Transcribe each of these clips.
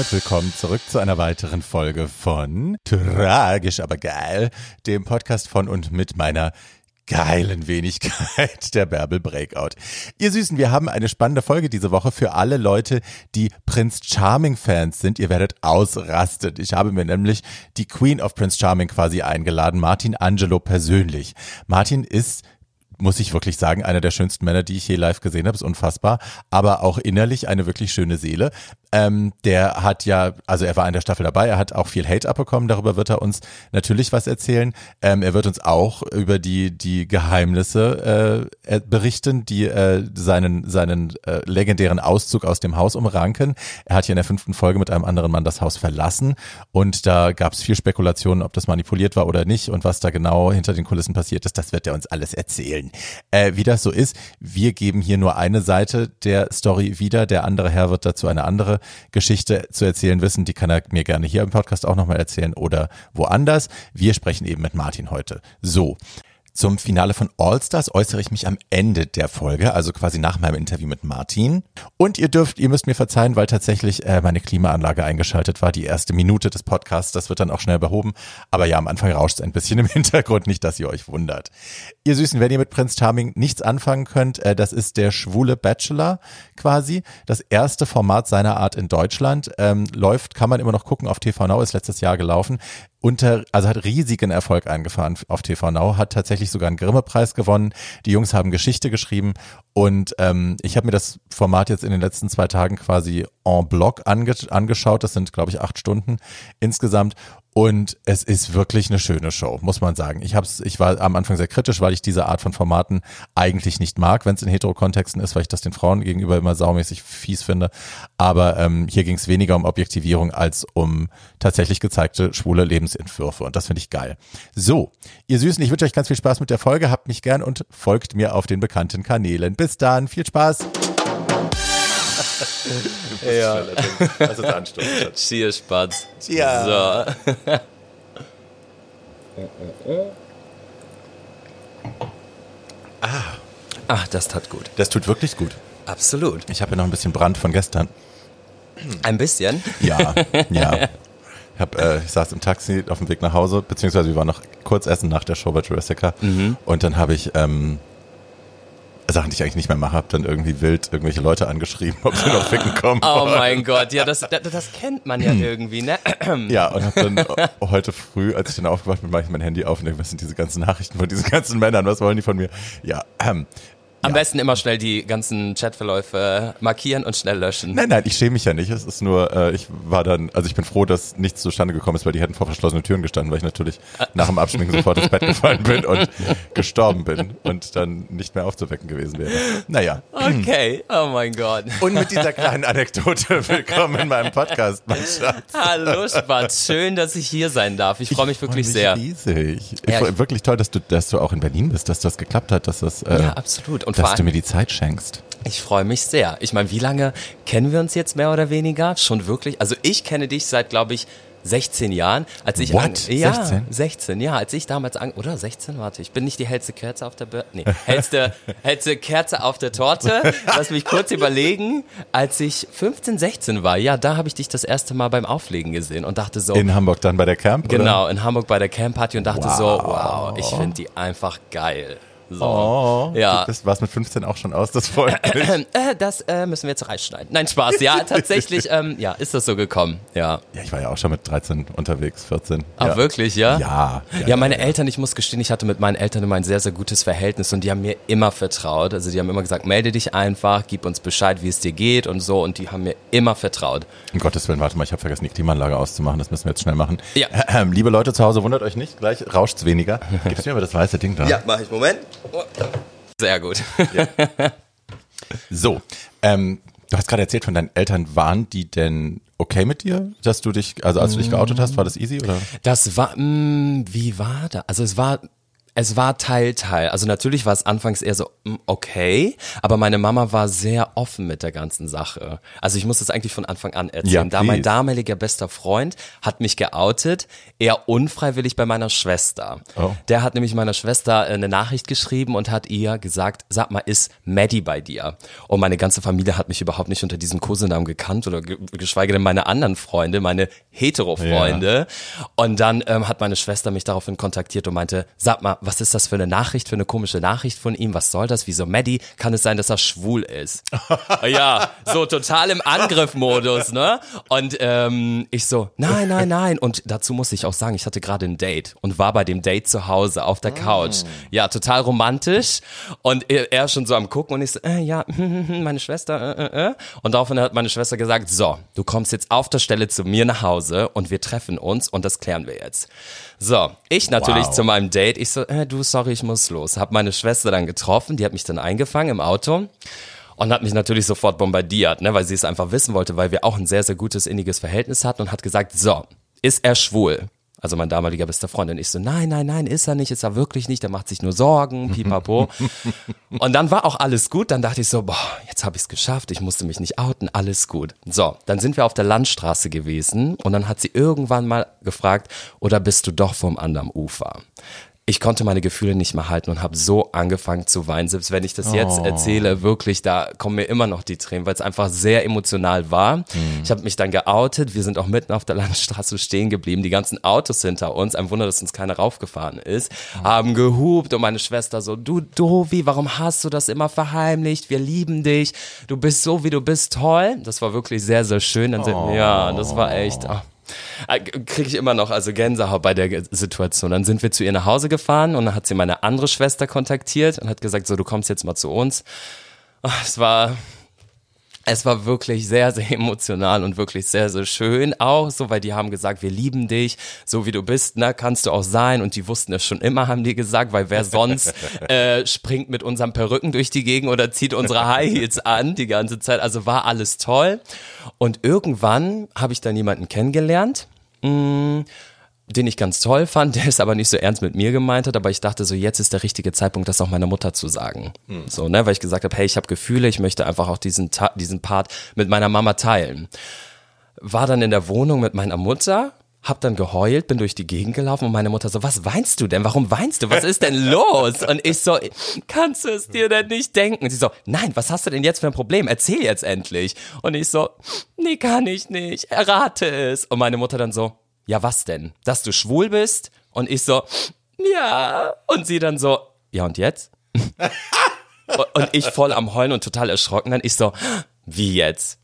damit willkommen zurück zu einer weiteren Folge von Tragisch, aber geil, dem Podcast von und mit meiner geilen Wenigkeit, der Bärbel Breakout. Ihr Süßen, wir haben eine spannende Folge diese Woche für alle Leute, die Prince Charming Fans sind. Ihr werdet ausrasten. Ich habe mir nämlich die Queen of Prince Charming quasi eingeladen, Martin Angelo persönlich. Martin ist muss ich wirklich sagen, einer der schönsten Männer, die ich je live gesehen habe, ist unfassbar, aber auch innerlich eine wirklich schöne Seele. Ähm, der hat ja, also er war in der Staffel dabei, er hat auch viel Hate abbekommen, darüber wird er uns natürlich was erzählen. Ähm, er wird uns auch über die, die Geheimnisse äh, berichten, die äh, seinen, seinen äh, legendären Auszug aus dem Haus umranken. Er hat hier in der fünften Folge mit einem anderen Mann das Haus verlassen und da gab es viel Spekulationen, ob das manipuliert war oder nicht und was da genau hinter den Kulissen passiert ist, das wird er uns alles erzählen. Äh, wie das so ist, wir geben hier nur eine Seite der Story wieder, der andere Herr wird dazu eine andere Geschichte zu erzählen wissen, die kann er mir gerne hier im Podcast auch nochmal erzählen oder woanders. Wir sprechen eben mit Martin heute. So. Zum Finale von All Stars äußere ich mich am Ende der Folge, also quasi nach meinem Interview mit Martin. Und ihr dürft, ihr müsst mir verzeihen, weil tatsächlich äh, meine Klimaanlage eingeschaltet war, die erste Minute des Podcasts. Das wird dann auch schnell behoben. Aber ja, am Anfang rauscht es ein bisschen im Hintergrund, nicht, dass ihr euch wundert. Ihr Süßen, wenn ihr mit Prince Charming nichts anfangen könnt, äh, das ist der schwule Bachelor quasi. Das erste Format seiner Art in Deutschland. Ähm, läuft, kann man immer noch gucken auf TV Now, ist letztes Jahr gelaufen unter, also hat riesigen Erfolg eingefahren auf TV Now, hat tatsächlich sogar einen Grimme-Preis gewonnen. Die Jungs haben Geschichte geschrieben und ähm, ich habe mir das Format jetzt in den letzten zwei Tagen quasi en bloc ange angeschaut. Das sind, glaube ich, acht Stunden insgesamt und es ist wirklich eine schöne Show, muss man sagen. Ich hab's, ich war am Anfang sehr kritisch, weil ich diese Art von Formaten eigentlich nicht mag, wenn es in Hetero-Kontexten ist, weil ich das den Frauen gegenüber immer saumäßig fies finde. Aber ähm, hier ging es weniger um Objektivierung als um tatsächlich gezeigte schwule Lebensentwürfe. Und das finde ich geil. So, ihr Süßen, ich wünsche euch ganz viel Spaß mit der Folge. Habt mich gern und folgt mir auf den bekannten Kanälen. Bis dann, viel Spaß. Ja. Also Anstoß. Cheers, Buds. Cheers. So. ah. Ach, das tat gut. Das tut wirklich gut. Absolut. Ich habe ja noch ein bisschen Brand von gestern. Ein bisschen? Ja, ja. Ich, hab, äh, ich saß im Taxi auf dem Weg nach Hause, beziehungsweise wir waren noch kurz essen nach der Show bei Jurassica. Mhm. Und dann habe ich ähm, Sachen, die ich eigentlich nicht mehr mache, habe dann irgendwie wild irgendwelche Leute angeschrieben, ob sie noch ficken kommen. Oh mein Gott, ja, das, das, das kennt man ja irgendwie, ne? Ja, und habe dann heute früh, als ich dann aufgewacht bin, mache ich mein Handy auf und denke, was sind diese ganzen Nachrichten von diesen ganzen Männern, was wollen die von mir? Ja, ähm, am ja. besten immer schnell die ganzen Chatverläufe markieren und schnell löschen. Nein, nein, ich schäme mich ja nicht. Es ist nur, äh, ich war dann, also ich bin froh, dass nichts zustande gekommen ist, weil die hätten vor verschlossenen Türen gestanden, weil ich natürlich nach dem Abschminken sofort ins Bett gefallen bin und gestorben bin und dann nicht mehr aufzuwecken gewesen wäre. Naja. Okay, oh mein Gott. Und mit dieser kleinen Anekdote willkommen in meinem Podcast, mein Schatz. Hallo Spatz, schön, dass ich hier sein darf. Ich freue mich wirklich freu mich sehr. Riesig. Ich ja, freue wirklich toll, dass du, dass du auch in Berlin bist, dass das geklappt hat, dass das. Äh, ja, absolut. Und dass du mir die Zeit schenkst. Ich freue mich sehr. Ich meine, wie lange kennen wir uns jetzt mehr oder weniger? Schon wirklich? Also ich kenne dich seit, glaube ich, 16 Jahren, als ich What? An, ja, 16? 16, ja, als ich damals an, oder 16, warte, ich bin nicht die hellste Kerze auf der Bör nee, hellste, hellste Kerze auf der Torte. Lass mich kurz überlegen, als ich 15, 16 war, ja, da habe ich dich das erste Mal beim Auflegen gesehen und dachte so in Hamburg dann bei der Camp Genau, in Hamburg bei der Camp Party und dachte wow. so, wow, ich finde die einfach geil. So. Oh, ja. Das war es mit 15 auch schon aus, das mich. Äh, das äh, müssen wir jetzt rausschneiden. Nein, Spaß. Ja, tatsächlich, ähm, ja, ist das so gekommen. Ja. Ja, ich war ja auch schon mit 13 unterwegs, 14. Ah, ja. wirklich, ja? Ja. Ja, ja meine ja, Eltern, ich muss gestehen, ich hatte mit meinen Eltern immer ein sehr, sehr gutes Verhältnis und die haben mir immer vertraut. Also die haben immer gesagt, melde dich einfach, gib uns Bescheid, wie es dir geht und so und die haben mir immer vertraut. Um Gottes Willen, warte mal, ich habe vergessen, die Klimaanlage auszumachen, das müssen wir jetzt schnell machen. Ja. Ähm, liebe Leute zu Hause, wundert euch nicht, gleich rauscht's weniger. Gibst du mir aber das weiße Ding da? Ja, mach ich. Moment. Sehr gut. Ja. So, ähm, du hast gerade erzählt von deinen Eltern, waren die denn okay mit dir, dass du dich, also als du dich geoutet hast, war das easy oder? Das war, mh, mm, wie war das? Also es war Es war Teil, Teil. Also natürlich war es anfangs eher so, mm, okay, aber meine Mama war sehr offen mit der ganzen Sache. Also ich muss das eigentlich von Anfang an erzählen. Ja, da mein damaliger bester Freund hat mich geoutet, eher unfreiwillig bei meiner Schwester. Oh. Der hat nämlich meiner Schwester äh, eine Nachricht geschrieben und hat ihr gesagt, sag mal, ist Maddie bei dir? Und meine ganze Familie hat mich überhaupt nicht unter diesem Kosenamen gekannt oder ge geschweige denn meine anderen Freunde, meine Hetero-Freunde. Und dann ähm, hat meine Schwester mich daraufhin kontaktiert und meinte, sag mal, was ist das für eine Nachricht, für eine komische Nachricht von ihm? Was soll das? Wieso Maddie? Kann es sein, dass er schwul ist? ja, so total im Angriffmodus, ne? Und ähm, ich so, nein, nein, nein. Und dazu muss ich auch sagen, ich hatte gerade ein Date und war bei dem Date zu Hause auf der Couch. Ja, total romantisch. Und er, er schon so am gucken und ich so, äh, ja, meine Schwester, äh, äh, äh. Und daraufhin hat meine Schwester gesagt, so, du kommst jetzt auf der Stelle zu mir nach Hause und wir treffen uns und das klären wir jetzt. So, ich natürlich Wow. zu meinem Date, ich so, äh, du, sorry, ich muss los. Hab meine Schwester dann getroffen, die hat mich dann eingefangen im Auto und hat mich natürlich sofort bombardiert, ne, weil sie es einfach wissen wollte, weil wir auch ein sehr, sehr gutes inniges Verhältnis hatten und hat gesagt, so, ist er schwul? Also mein damaliger bester Freund und ich so, nein, nein, nein, ist er nicht, ist er wirklich nicht, der macht sich nur Sorgen, pipapo. und dann war auch alles gut, dann dachte ich so, boah, jetzt habe ich es geschafft, ich musste mich nicht outen, alles gut. So, dann sind wir auf der Landstraße gewesen und dann hat sie irgendwann mal gefragt, oder bist du doch vom anderen Ufer? Ich konnte meine Gefühle nicht mehr halten und habe so angefangen zu weinen. Selbst wenn ich das jetzt erzähle, wirklich, da kommen mir immer noch die Tränen, weil es einfach sehr emotional war. Ich habe mich dann geoutet. Wir sind auch mitten auf der Landstraße stehen geblieben. Die ganzen Autos hinter uns, ein Wunder, dass uns keiner raufgefahren ist, haben gehupt und meine Schwester so, du Dovi, warum hast du das immer verheimlicht? Wir lieben dich. Du bist so, wie du bist, toll. Das war wirklich sehr, sehr schön. Dann sind, ja, das war echt, ach, kriege ich immer noch also Gänsehaut bei der Situation. Dann sind wir zu ihr nach Hause gefahren und dann hat sie meine andere Schwester kontaktiert und hat gesagt, so du kommst jetzt mal zu uns. Ach, Es war es war wirklich sehr, sehr emotional und wirklich sehr, sehr schön. Auch, so, weil die haben gesagt, wir lieben dich, so wie du bist, ne, kannst du auch sein. Und die wussten es schon immer, haben die gesagt, weil wer sonst äh, springt mit unseren Perücken durch die Gegend oder zieht unsere High Heels an die ganze Zeit, also war alles toll. Und irgendwann habe ich dann jemanden kennengelernt, mh, den ich ganz toll fand, der es aber nicht so ernst mit mir gemeint hat, aber ich dachte so, jetzt ist der richtige Zeitpunkt, das auch meiner Mutter zu sagen. So, ne, weil ich gesagt habe, hey, ich habe Gefühle, ich möchte einfach auch diesen, Ta- diesen Part mit meiner Mama teilen. War dann in der Wohnung mit meiner Mutter, hab dann geheult, bin durch die Gegend gelaufen und meine Mutter so, was weinst du denn? Warum weinst du? Was ist denn los? Und ich so, kannst du es dir denn nicht denken? Und sie so, nein, was hast du denn jetzt für ein Problem? Erzähl jetzt endlich. Und ich so, nee, kann ich nicht. Errate es. Und meine Mutter dann so, ja, was denn? Dass du schwul bist? Und ich so, ja. Und sie dann so, ja, und jetzt? Und- ich voll am Heulen und total erschrocken. Dann ich so, wie jetzt?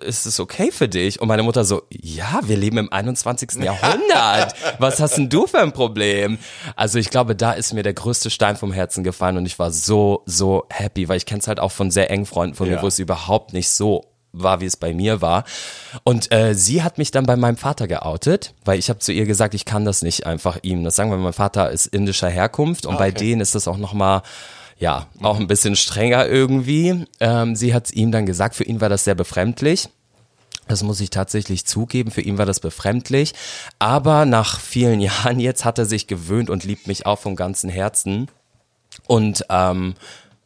Ist es okay für dich? Und meine Mutter so, ja, wir leben im 21. Jahrhundert. Was hast denn du für ein Problem? Also ich glaube, da ist mir der größte Stein vom Herzen gefallen und ich war so, so happy, weil ich kenne es halt auch von sehr engen Freunden von Ja. mir, wo es überhaupt nicht so war, wie es bei mir war. Und äh, sie hat mich dann bei meinem Vater geoutet, weil ich habe zu ihr gesagt, ich kann das nicht einfach ihm. Das sagen wir, mein Vater ist indischer Herkunft und bei denen ist das auch noch mal ja, auch ein bisschen strenger irgendwie. Ähm, sie hat ihm dann gesagt, für ihn war das sehr befremdlich. Das muss ich tatsächlich zugeben, für ihn war das befremdlich. Aber nach vielen Jahren jetzt hat er sich gewöhnt und liebt mich auch vom ganzen Herzen. Und ähm,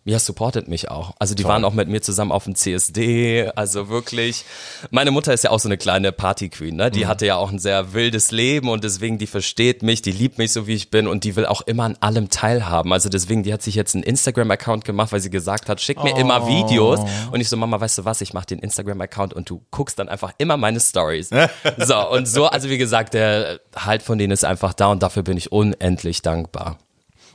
ja, supportet mich auch. Also die waren auch mit mir zusammen auf dem CSD. Also wirklich. Meine Mutter ist ja auch so eine kleine Party-Queen, ne? Die hatte ja auch ein sehr wildes Leben und deswegen, die versteht mich, die liebt mich so wie ich bin und die will auch immer an allem teilhaben. Also deswegen, die hat sich jetzt einen Instagram-Account gemacht, weil sie gesagt hat, schick mir immer Videos. Und ich so, Mama, weißt du was, ich mache den Instagram-Account und du guckst dann einfach immer meine Stories. so, und so, also wie gesagt, der Halt von denen ist einfach da und dafür bin ich unendlich dankbar.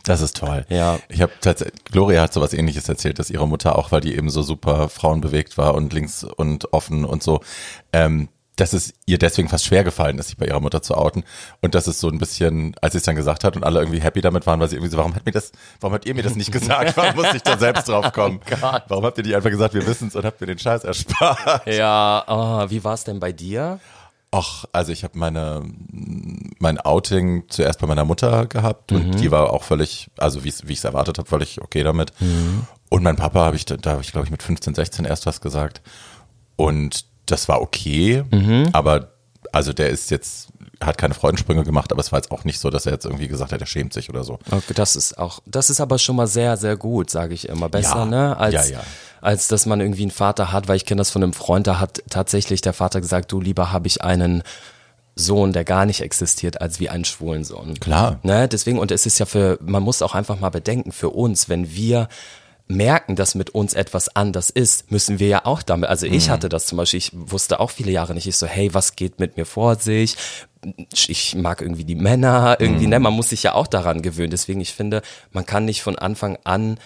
Das ist toll. Ja. Ich habe tatsächlich, Gloria hat sowas ähnliches erzählt, dass ihre Mutter auch, weil die eben so super frauenbewegt war und links und offen und so, ähm, dass es ihr deswegen fast schwer gefallen ist, sich bei ihrer Mutter zu outen. Und das ist so ein bisschen, als sie es dann gesagt hat und alle irgendwie happy damit waren, weil sie irgendwie so, warum hat mir das, warum habt ihr mir das nicht gesagt? Warum musste ich da selbst drauf kommen? Gott. Warum habt ihr nicht einfach gesagt, wir wissen es und habt mir den Scheiß erspart? Ja, oh, wie war es denn bei dir? Ach, also ich habe meine mein Outing zuerst bei meiner Mutter gehabt und die war auch völlig, also wie ich es erwartet habe, völlig okay damit. Und mein Papa habe ich, da, habe ich glaube ich mit 15, 16 erst was gesagt. Und das war okay, aber also der ist jetzt hat keine Freudensprünge gemacht, aber es war jetzt auch nicht so, dass er jetzt irgendwie gesagt hat, er schämt sich oder so. Okay, das ist auch, das ist aber schon mal sehr, sehr gut, sage ich immer. Besser, Ja, ne? Als, ja, ja. als dass man irgendwie einen Vater hat, weil ich kenne das von einem Freund, da hat tatsächlich der Vater gesagt, du lieber habe ich einen Sohn, der gar nicht existiert, als wie einen schwulen Sohn. Klar. Ne? Deswegen, und es ist ja für, man muss auch einfach mal bedenken, für uns, wenn wir merken, dass mit uns etwas anders ist, müssen wir ja auch damit, also ich hatte das zum Beispiel, ich wusste auch viele Jahre nicht, ich so, hey, was geht mit mir vor sich? Ich mag irgendwie die Männer, irgendwie, ne, man muss sich ja auch daran gewöhnen. Deswegen, ich finde, man kann nicht von Anfang an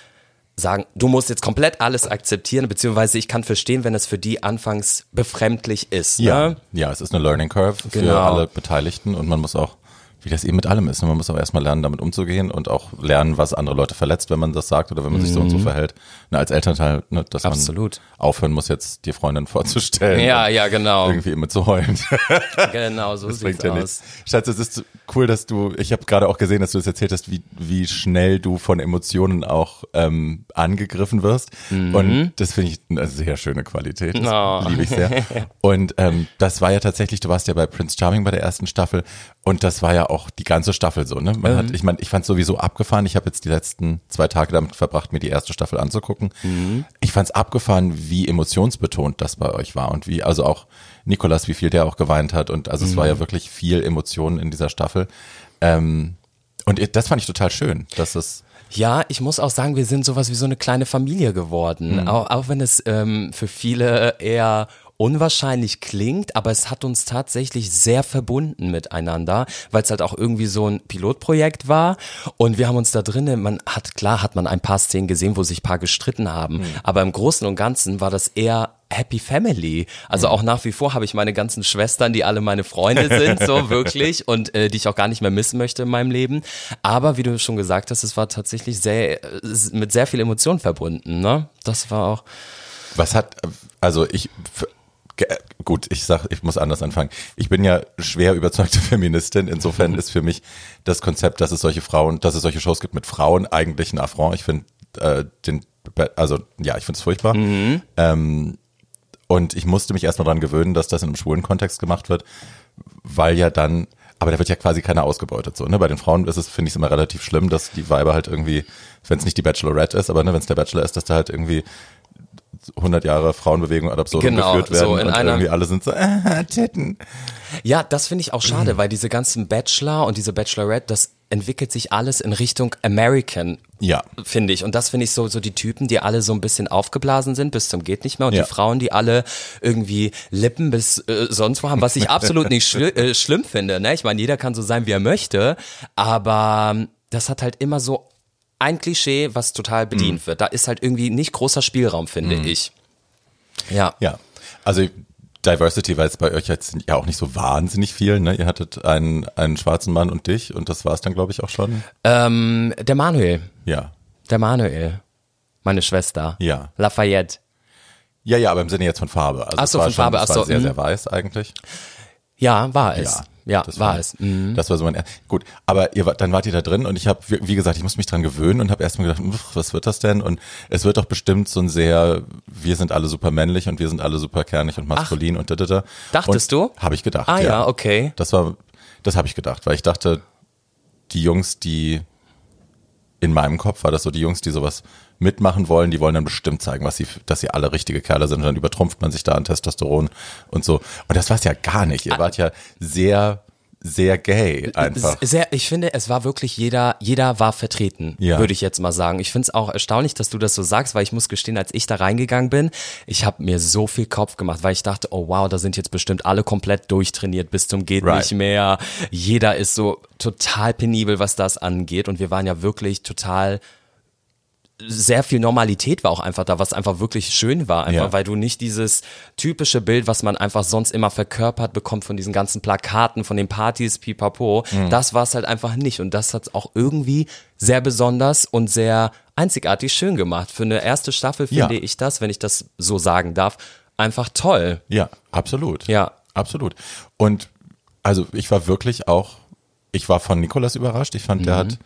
sagen, du musst jetzt komplett alles akzeptieren, beziehungsweise ich kann verstehen, wenn es für die anfangs befremdlich ist. Ja, Ne? ja, es ist eine Learning Curve für Genau. alle Beteiligten und man muss auch, wie das eben mit allem ist, man muss auch erstmal lernen, damit umzugehen und auch lernen, was andere Leute verletzt, wenn man das sagt oder wenn man sich so und so verhält. Ne, als Elternteil, ne, dass Mhm. Absolut. man aufhören muss, jetzt die Freundin vorzustellen. Ja, ja, genau. Irgendwie immer zu heulen. Genau, so Das sieht's ja aus. nichts. Schatz, es ist cool, dass du, ich habe gerade auch gesehen, dass du das erzählt hast, wie, wie schnell du von Emotionen auch ähm, angegriffen wirst. Und das finde ich eine sehr schöne Qualität. Das Mhm. Oh. liebe ich sehr. Und ähm, das war ja tatsächlich, du warst ja bei Prince Charming bei der ersten Staffel und das war ja auch die ganze Staffel so. Ne? Man Mhm. hat, ich meine, ich fand sowieso abgefahren. Ich habe jetzt die letzten zwei Tage damit verbracht, mir die erste Staffel anzugucken. Mhm. Ich fand es abgefahren, wie emotionsbetont das bei euch war und wie, also auch Nikolas, wie viel der auch geweint hat. Und also es war Mhm. ja wirklich viel Emotionen in dieser Staffel. Ähm, und das fand ich total schön, dass es Ja, ich muss auch sagen, wir sind sowas wie so eine kleine Familie geworden. Auch, auch wenn es ähm, für viele eher unwahrscheinlich klingt, aber es hat uns tatsächlich sehr verbunden miteinander, weil es halt auch irgendwie so ein Pilotprojekt war und wir haben uns da drinnen, man hat, klar hat man ein paar Szenen gesehen, wo sich ein paar gestritten haben, aber im Großen und Ganzen war das eher Happy Family. Also auch nach wie vor habe ich meine ganzen Schwestern, die alle meine Freunde sind, so wirklich und äh, die ich auch gar nicht mehr missen möchte in meinem Leben. Aber wie du schon gesagt hast, es war tatsächlich sehr mit sehr viel Emotion verbunden. Ne, das war auch. Was hat, also ich, gut, ich sag, ich muss anders anfangen. Ich bin ja schwer überzeugte Feministin. Insofern ist für mich das Konzept, dass es solche Frauen, dass es solche Shows gibt mit Frauen, eigentlich ein Affront. Ich finde äh, den, also ja, ich finde es furchtbar. Ähm, und ich musste mich erstmal dran gewöhnen, dass das in einem schwulen Kontext gemacht wird, weil ja dann, aber da wird ja quasi keiner ausgebeutet. So, ne? Bei den Frauen ist es, finde ich es immer relativ schlimm, dass die Weiber halt irgendwie, wenn es nicht die Bachelorette ist, aber ne, wenn es der Bachelor ist, dass da halt irgendwie 100 Jahre Frauenbewegung ad absurdum Genau, geführt werden so in und einer- irgendwie alle sind so, ah, Titten. Ja, das finde ich auch schade, weil diese ganzen Bachelor und diese Bachelorette, das entwickelt sich alles in Richtung American. Ja. Finde ich. Und das finde ich so, so die Typen, die alle so ein bisschen aufgeblasen sind bis zum geht nicht mehr und Ja. die Frauen, die alle irgendwie Lippen bis äh, sonst wo haben, was ich absolut nicht schli äh, schlimm finde. Ne? Ich meine, jeder kann so sein, wie er möchte, aber ähm, das hat halt immer so ein Klischee, was total bedient wird. Da ist halt irgendwie nicht großer Spielraum, finde ich. Ja. Ja. Also Diversity war jetzt bei euch jetzt ja auch nicht so wahnsinnig viel. Ne? Ihr hattet einen, einen schwarzen Mann und dich und das war es dann, glaube ich, auch schon. Ähm, der Manuel. Ja. Der Manuel. Meine Schwester. Ja. Lafayette. Ja, ja, aber im Sinne jetzt von Farbe. Also Ach so, war von schon, Farbe, es ach so, sehr, mhm. sehr weiß eigentlich. Ja, war es. Ja, das war es. Mhm. Das war so mein er- gut. Aber ihr wart, dann wart ihr da drin und ich habe, wie gesagt, ich muss mich dran gewöhnen und habe erstmal gedacht, was wird das denn? Und es wird doch bestimmt so ein sehr, wir sind alle super männlich und wir sind alle super kernig und maskulin und da, da, da. Dachtest und du? Habe ich gedacht. Ah ja, okay. Das war, das habe ich gedacht, weil ich dachte, die Jungs, die in meinem Kopf war das so, die Jungs, die sowas mitmachen wollen, die wollen dann bestimmt zeigen, was sie, dass sie alle richtige Kerle sind. Und dann übertrumpft man sich da an Testosteron und so. Und das war es ja gar nicht. Ihr wart ja sehr, sehr gay einfach. Sehr, ich finde, es war wirklich jeder, jeder war vertreten, Ja. würde ich jetzt mal sagen. Ich finde es auch erstaunlich, dass du das so sagst, weil ich muss gestehen, als ich da reingegangen bin, ich habe mir so viel Kopf gemacht, weil ich dachte, oh wow, da sind jetzt bestimmt alle komplett durchtrainiert bis zum geht Right. nicht mehr. Jeder ist so total penibel, was das angeht und wir waren ja wirklich total sehr viel Normalität war auch einfach da, was einfach wirklich schön war, einfach Ja. weil du nicht dieses typische Bild, was man einfach sonst immer verkörpert bekommt von diesen ganzen Plakaten, von den Partys, pipapo, Mhm. das war es halt einfach nicht und das hat auch irgendwie sehr besonders und sehr einzigartig schön gemacht. Für eine erste Staffel finde Ja. ich das, wenn ich das so sagen darf, einfach toll. Ja, absolut. Ja. Absolut. Und also ich war wirklich auch, ich war von Nikolas überrascht. Ich fand, der Mhm. hat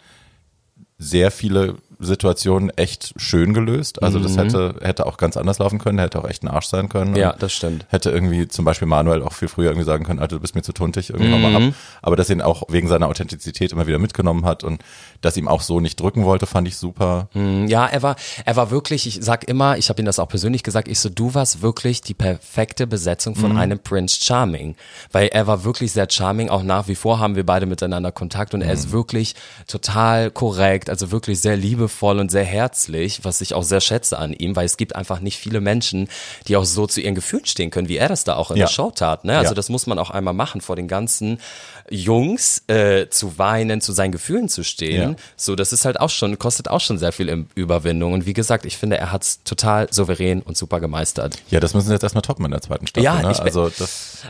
sehr viele Situation echt schön gelöst. Also das hätte, hätte auch ganz anders laufen können, hätte auch echt ein Arsch sein können. Ja, das stimmt. Hätte irgendwie zum Beispiel Manuel auch viel früher irgendwie sagen können, Alter, du bist mir zu tuntig, irgendwie hau mal ab. Aber dass ihn auch wegen seiner Authentizität immer wieder mitgenommen hat und dass ihm auch so nicht drücken wollte, fand ich super. Ja, er war, er war wirklich, ich sag immer, ich habe ihm das auch persönlich gesagt, ich so, du warst wirklich die perfekte Besetzung von einem Prince Charming. Weil er war wirklich sehr charming, auch nach wie vor haben wir beide miteinander Kontakt und er ist wirklich total korrekt, also wirklich sehr liebevoll und sehr herzlich, was ich auch sehr schätze an ihm, weil es gibt einfach nicht viele Menschen, die auch so zu ihren Gefühlen stehen können, wie er das da auch in Ja. der Show tat. Ne? Also Ja. das muss man auch einmal machen, vor den ganzen Jungs äh, zu weinen, zu seinen Gefühlen zu stehen. Ja. So, das ist halt auch schon, kostet auch schon sehr viel Überwindung. Und wie gesagt, ich finde, er hat es total souverän und super gemeistert. Ja, das müssen sie jetzt erstmal toppen in der zweiten Staffel. Ja, ne? ich also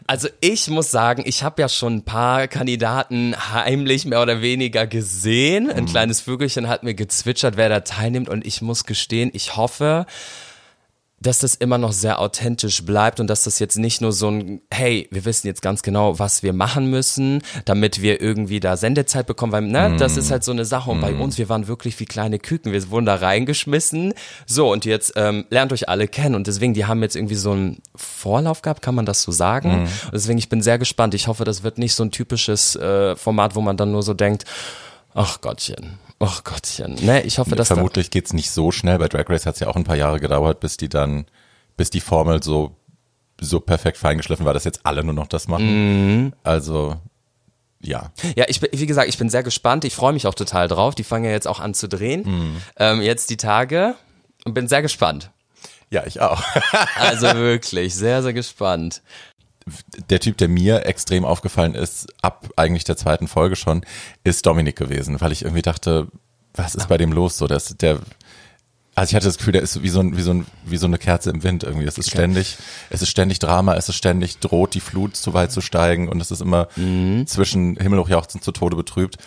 Also ich muss sagen, ich habe ja schon ein paar Kandidaten heimlich mehr oder weniger gesehen. Ein kleines Vögelchen hat mir gezwitschert, wer da teilnimmt. Und ich muss gestehen, ich hoffe, dass das immer noch sehr authentisch bleibt und dass das jetzt nicht nur so ein, hey, wir wissen jetzt ganz genau, was wir machen müssen, damit wir irgendwie da Sendezeit bekommen, weil, ne, das ist halt so eine Sache. Und bei uns, wir waren wirklich wie kleine Küken, wir wurden da reingeschmissen, so und jetzt ähm, lernt euch alle kennen. Und deswegen, die haben jetzt irgendwie so einen Vorlauf gehabt, kann man das so sagen? Und deswegen, ich bin sehr gespannt, ich hoffe, das wird nicht so ein typisches äh, Format, wo man dann nur so denkt, ach Gottchen, ach Gottchen, ne, ich hoffe, dass da, vermutlich geht's nicht so schnell. Bei Drag Race hat es ja auch ein paar Jahre gedauert, bis die dann, bis die Formel so, so perfekt feingeschliffen war, dass jetzt alle nur noch das machen. Mhm. Also, ja. Ja, ich bin, wie gesagt, ich bin sehr gespannt. Ich freue mich auch total drauf. Die fangen ja jetzt auch an zu drehen. Ähm, jetzt die Tage und bin sehr gespannt. Ja, ich auch. Also wirklich, sehr, sehr gespannt. Der Typ, der mir extrem aufgefallen ist, ab eigentlich der zweiten Folge schon, ist Dominik gewesen, weil ich irgendwie dachte, was ist bei dem los? So, dass der, also ich hatte das Gefühl, der ist wie so, ein, wie, so ein, wie so eine Kerze im Wind irgendwie. Es ist ständig, es ist ständig Drama, es ist ständig droht die Flut zu weit zu steigen und es ist immer zwischen himmelhochjauchzend zu Tode betrübt.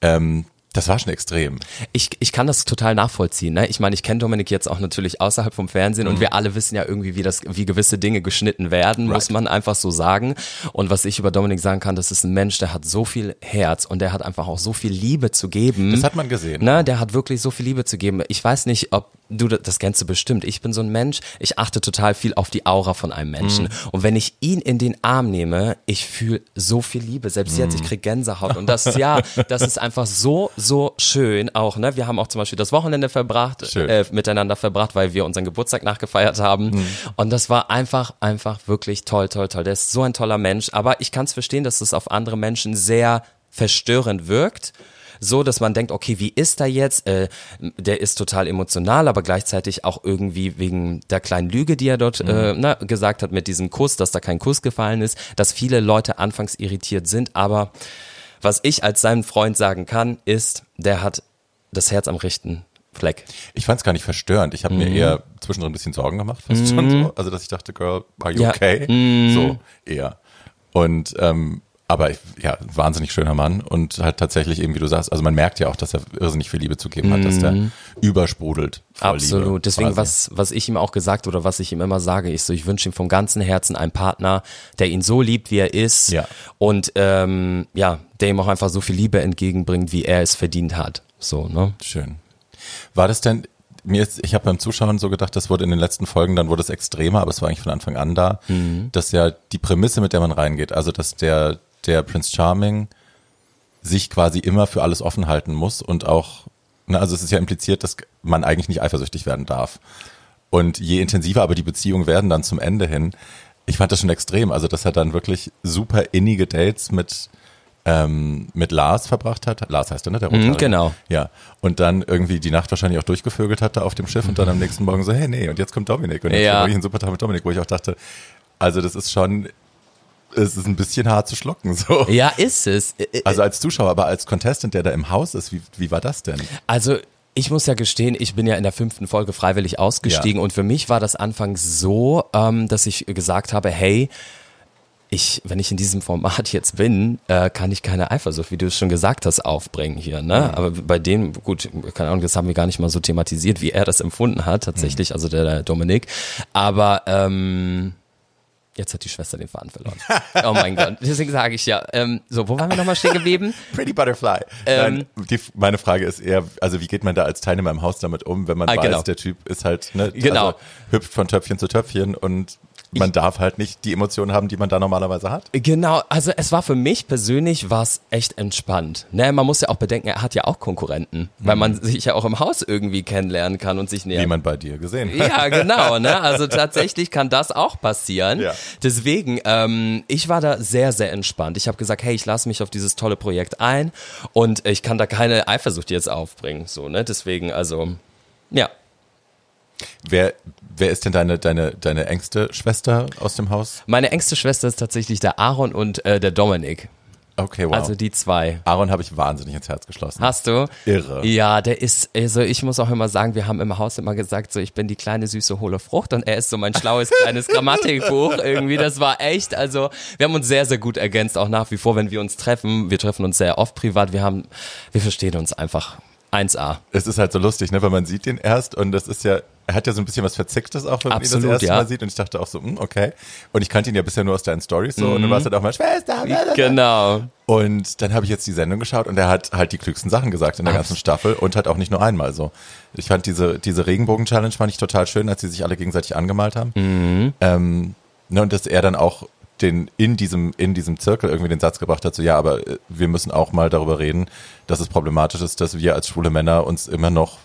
Ähm, das war schon extrem. Ich, ich kann das total nachvollziehen. Ne? Ich meine, ich kenne Dominik jetzt auch natürlich außerhalb vom Fernsehen und wir alle wissen ja irgendwie, wie das, wie gewisse Dinge geschnitten werden, muss Right. man einfach so sagen. Und was ich über Dominik sagen kann, das ist ein Mensch, der hat so viel Herz und der hat einfach auch so viel Liebe zu geben. Das hat man gesehen. Ne, der hat wirklich so viel Liebe zu geben. Ich weiß nicht, ob du das, kennst du bestimmt. Ich bin so ein Mensch, ich achte total viel auf die Aura von einem Menschen. Mhm. Und wenn ich ihn in den Arm nehme, ich fühle so viel Liebe. Selbst jetzt, ich Mhm. krieg Gänsehaut. Und das, ja, das ist einfach so, so schön auch. Ne? Wir haben auch zum Beispiel das Wochenende verbracht, äh, miteinander verbracht, weil wir unseren Geburtstag nachgefeiert haben. Mhm. Und das war einfach, einfach wirklich toll, toll, toll. Der ist so ein toller Mensch. Aber ich kann es verstehen, dass es auf andere Menschen sehr verstörend wirkt so, dass man denkt, okay, wie ist er jetzt? Äh, der ist total emotional, aber gleichzeitig auch irgendwie wegen der kleinen Lüge, die er dort äh, na, gesagt hat mit diesem Kuss, dass da kein Kuss gefallen ist, dass viele Leute anfangs irritiert sind. Aber was ich als sein Freund sagen kann, ist, der hat das Herz am rechten Fleck. Ich fand es gar nicht verstörend. Ich habe mir eher zwischendrin ein bisschen Sorgen gemacht, fast schon so. Also, dass ich dachte, Girl, are you Ja. okay? So, eher. Und, ähm, aber ja, wahnsinnig schöner Mann und halt tatsächlich eben, wie du sagst, also man merkt ja auch, dass er irrsinnig viel Liebe zugeben hat, dass der übersprudelt. Vor Absolut. Liebe, Deswegen, quasi. was, was ich ihm auch gesagt oder was ich ihm immer sage, ist so, ich wünsche ihm vom ganzen Herzen einen Partner, der ihn so liebt, wie er ist. Ja. Und ähm, ja, der ihm auch einfach so viel Liebe entgegenbringt, wie er es verdient hat. So, ne? Schön. War das denn, mir ist, ich habe beim Zuschauen so gedacht, das wurde in den letzten Folgen, dann wurde es extremer, aber es war eigentlich von Anfang an da, dass ja die Prämisse, mit der man reingeht, also dass der, der Prince Charming sich quasi immer für alles offen halten muss und auch, ne, also es ist ja impliziert, dass man eigentlich nicht eifersüchtig werden darf. Und je intensiver aber die Beziehungen werden dann zum Ende hin, ich fand das schon extrem, also dass er dann wirklich super innige Dates mit, ähm, mit Lars verbracht hat. Lars heißt er, ne? Der Rothaarige. genau. Ja. Und dann irgendwie die Nacht wahrscheinlich auch durchgevögelt hatte auf dem Schiff und dann am nächsten Morgen so, hey, nee, und jetzt kommt Dominik. Und jetzt Ja. habe ich einen super Tag mit Dominik, wo ich auch dachte, also das ist schon, es ist ein bisschen hart zu schlucken, so. Ja, ist es. Also als Zuschauer, aber als Contestant, der da im Haus ist, wie, wie war das denn? Also ich muss ja gestehen, ich bin ja in der fünften Folge freiwillig ausgestiegen Ja. und für mich war das anfangs so, ähm, dass ich gesagt habe, hey, ich, wenn ich in diesem Format jetzt bin, äh, kann ich keine Eifersucht, wie du es schon gesagt hast, aufbringen hier. Ne? Aber bei dem, gut, keine Ahnung, das haben wir gar nicht mal so thematisiert, wie er das empfunden hat, tatsächlich, also der, der Dominik. Aber ähm, Jetzt hat die Schwester den Faden verloren. Oh mein Gott. Deswegen sage ich ja. Ähm, so, wo waren wir nochmal stehen geblieben? Pretty Butterfly. Ähm, Nein, die, meine Frage ist eher, also wie geht man da als Teilnehmer im Haus damit um, wenn man Ah, weiß, genau. der Typ ist halt, ne, Genau. also, hüpft von Töpfchen zu Töpfchen und man darf halt nicht die Emotionen haben, die man da normalerweise hat. Genau, also es war für mich persönlich war's echt entspannt. Ne, man muss ja auch bedenken, er hat ja auch Konkurrenten, weil man sich ja auch im Haus irgendwie kennenlernen kann und sich näher. Wie man bei dir gesehen hat. Ja, genau, ne? Also tatsächlich kann das auch passieren. Ja. Deswegen, ähm, ich war da sehr, sehr entspannt. Ich habe gesagt, hey, ich lasse mich auf dieses tolle Projekt ein und ich kann da keine Eifersucht jetzt aufbringen. So, ne? Deswegen, also, ja. Wer, wer ist denn deine, deine, deine engste Schwester aus dem Haus? Meine engste Schwester ist tatsächlich der Aaron und äh, der Dominik. Okay, wow. Also die zwei. Aaron habe ich wahnsinnig ins Herz geschlossen. Hast du? Irre. Ja, der ist, also ich muss auch immer sagen, wir haben im Haus immer gesagt, so ich bin die kleine süße hohle Frucht und er ist so mein schlaues kleines Grammatikbuch irgendwie. Das war echt, also wir haben uns sehr, sehr gut ergänzt, auch nach wie vor, wenn wir uns treffen. Wir treffen uns sehr oft privat. Wir haben, wir verstehen uns einfach 1A. Es ist halt so lustig, ne, weil man sieht ihn erst und das ist ja, er hat ja so ein bisschen was Verzicktes auch, wenn man ihn das erste ja. Mal sieht und ich dachte auch so, hm, okay. Und ich kannte ihn ja bisher nur aus deinen Stories so und dann war es halt auch mal Schwester. blablabla. Genau. Und dann habe ich jetzt die Sendung geschaut und er hat halt die klügsten Sachen gesagt in der ganzen Staffel und halt auch nicht nur einmal so. Ich fand diese, diese Regenbogen-Challenge fand ich total schön, als sie sich alle gegenseitig angemalt haben. Ähm, ne, und dass er dann auch den in diesem in diesem Zirkel irgendwie den Satz gebracht hat, so ja, aber äh, wir müssen auch mal darüber reden, dass es problematisch ist, dass wir als schwule Männer uns immer noch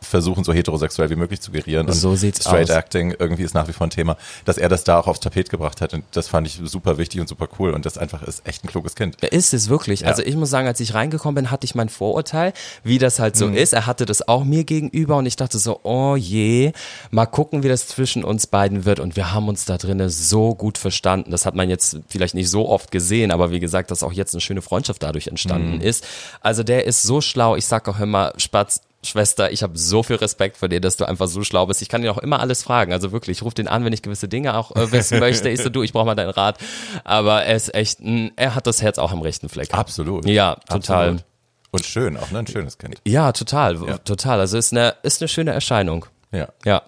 versuchen, so heterosexuell wie möglich zu gerieren. Und So sieht's Straight aus. Acting irgendwie ist nach wie vor ein Thema. Dass er das da auch aufs Tapet gebracht hat und das fand ich super wichtig und super cool und das einfach ist echt ein kluges Kind. Ist es wirklich. Also ich muss sagen, als ich reingekommen bin, hatte ich mein Vorurteil, wie das halt so ist. Er hatte das auch mir gegenüber und ich dachte so, oh je, mal gucken, wie das zwischen uns beiden wird. Und wir haben uns da drinnen so gut verstanden. Das hat man jetzt vielleicht nicht so oft gesehen, aber wie gesagt, dass auch jetzt eine schöne Freundschaft dadurch entstanden ist. Also der ist so schlau. Ich sag auch immer, Spatz, Schwester, ich habe so viel Respekt vor dir, dass du einfach so schlau bist. Ich kann ihn auch immer alles fragen. Also wirklich, ich rufe den an, wenn ich gewisse Dinge auch äh, wissen möchte. Ich so, du, ich brauche mal deinen Rat. Aber er ist echt, ein, er hat das Herz auch am rechten Fleck. Absolut. Ja, total. Absolut. Und schön, auch ne? ein schönes Kind. Ja, total, total. Also ist eine, ist eine schöne Erscheinung. Ja, Ja,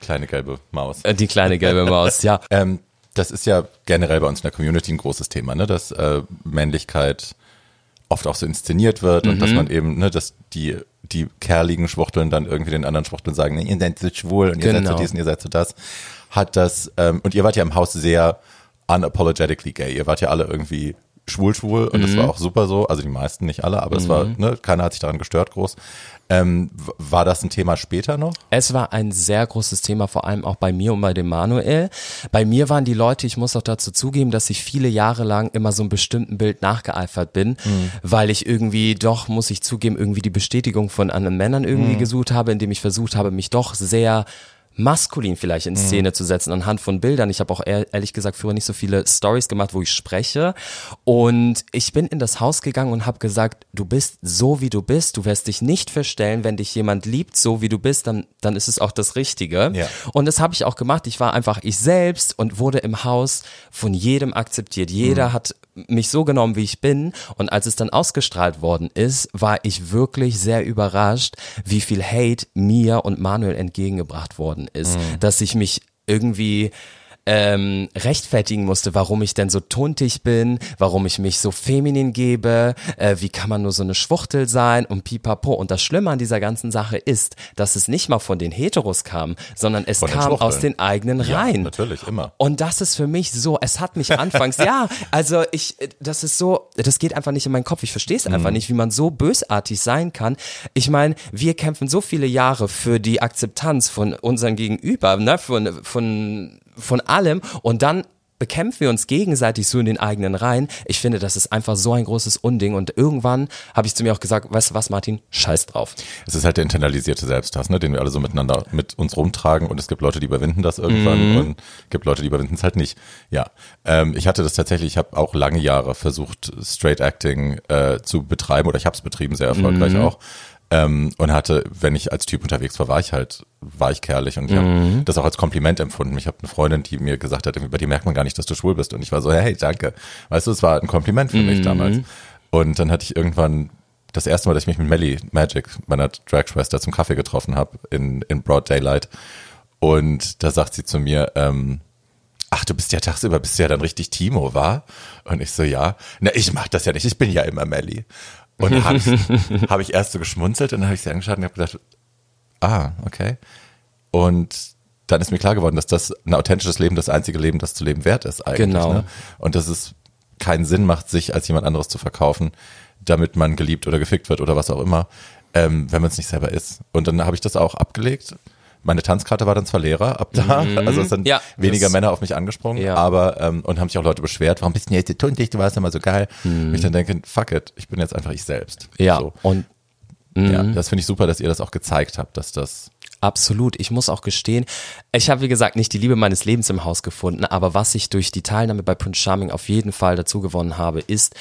kleine gelbe Maus. äh, die kleine gelbe Maus, ja. Ähm, das ist ja generell bei uns in der Community ein großes Thema, ne? dass äh, Männlichkeit oft auch so inszeniert wird und dass Mhm. man eben, ne, dass die, die kerligen Schwuchteln dann irgendwie den anderen Schwuchteln sagen, ihr seid so schwul und ihr seid so Genau. dies und ihr seid so das. Hat das, ähm, und ihr wart ja im Haus sehr unapologetically gay. Ihr wart ja alle irgendwie schwul schwul und Mhm. das war auch super so, also die meisten, nicht alle, aber es war, ne, keiner hat sich daran gestört groß. Ähm, war das ein Thema später noch? Es war ein sehr großes Thema, vor allem auch bei mir und bei dem Manuel. Bei mir waren die Leute, ich muss auch dazu zugeben, dass ich viele Jahre lang immer so einem bestimmten Bild nachgeeifert bin, weil ich irgendwie doch, muss ich zugeben, irgendwie die Bestätigung von anderen Männern irgendwie gesucht habe, indem ich versucht habe, mich doch sehr maskulin vielleicht in Szene zu setzen anhand von Bildern. Ich habe auch ehr- ehrlich gesagt früher nicht so viele Stories gemacht, wo ich spreche. Und ich bin in das Haus gegangen und habe gesagt, du bist so wie du bist, du wirst dich nicht verstellen, wenn dich jemand liebt, so wie du bist, dann, dann ist es auch das Richtige. Ja. Und das habe ich auch gemacht. Ich war einfach ich selbst und wurde im Haus von jedem akzeptiert. Jeder hat mich so genommen, wie ich bin. Und als es dann ausgestrahlt worden ist, war ich wirklich sehr überrascht, wie viel Hate mir und Manuel entgegengebracht worden ist. Dass ich mich irgendwie ähm, rechtfertigen musste, warum ich denn so tuntig bin, warum ich mich so feminin gebe, äh, wie kann man nur so eine Schwuchtel sein und pipapo. Und das Schlimme an dieser ganzen Sache ist, dass es nicht mal von den Heteros kam, sondern es kam Schwuchteln. aus den eigenen Reihen. natürlich, immer. Und das ist für mich so, es hat mich anfangs, ja, also ich, das ist so, das geht einfach nicht in meinen Kopf. Ich verstehe es einfach nicht, wie man so bösartig sein kann. Ich meine, wir kämpfen so viele Jahre für die Akzeptanz von unserem Gegenüber, ne, von, von, von allem und dann bekämpfen wir uns gegenseitig so in den eigenen Reihen. Ich finde, das ist einfach so ein großes Unding und irgendwann habe ich zu mir auch gesagt, weißt du was, Martin, scheiß drauf. Es ist halt der internalisierte Selbsthass, ne, den wir alle so miteinander mit uns rumtragen und es gibt Leute, die überwinden das irgendwann und gibt Leute, die überwinden es halt nicht. Ja, ähm, ich hatte das tatsächlich, ich habe auch lange Jahre versucht, Straight Acting äh, zu betreiben oder ich habe es betrieben, sehr erfolgreich auch. Ähm, und hatte, wenn ich als Typ unterwegs war, war ich halt weichkerlich und ich habe das auch als Kompliment empfunden. Ich habe eine Freundin, die mir gesagt hat, bei dir merkt man gar nicht, dass du schwul bist. Und ich war so, hey, danke. Weißt du, es war ein Kompliment für mich damals. Und dann hatte ich irgendwann das erste Mal, dass ich mich mit Melly Magic, meiner Drag-Schwester, zum Kaffee getroffen habe in, in Broad Daylight. Und da sagt sie zu mir, ähm, ach, du bist ja tagsüber, bist ja dann richtig Timo, war? Und ich so, ja. Na, ich mach das ja nicht, ich bin ja immer Melli. Und da habe ich, hab ich erst so geschmunzelt und dann habe ich sie angeschaut und habe gedacht, ah, okay. Und dann ist mir klar geworden, dass das ein authentisches Leben das einzige Leben, das zu leben wert ist eigentlich. Genau. Ne? Und dass es keinen Sinn macht, sich als jemand anderes zu verkaufen, damit man geliebt oder gefickt wird oder was auch immer, ähm, wenn man es nicht selber ist. Und dann habe ich das auch abgelegt. Meine Tanzkarte war dann zwar leerer ab da, also es sind Ja, weniger Männer auf mich angesprungen, Ja. aber ähm, und haben sich auch Leute beschwert, warum bist du jetzt tundicht, du warst immer so geil. Und ich dann denke, fuck it, ich bin jetzt einfach ich selbst. Ja, So. und Ja, das finde ich super, dass ihr das auch gezeigt habt, dass das Absolut. Ich muss auch gestehen, ich habe, wie gesagt, nicht die Liebe meines Lebens im Haus gefunden, aber was ich durch die Teilnahme bei Prince Charming auf jeden Fall dazu gewonnen habe, ist,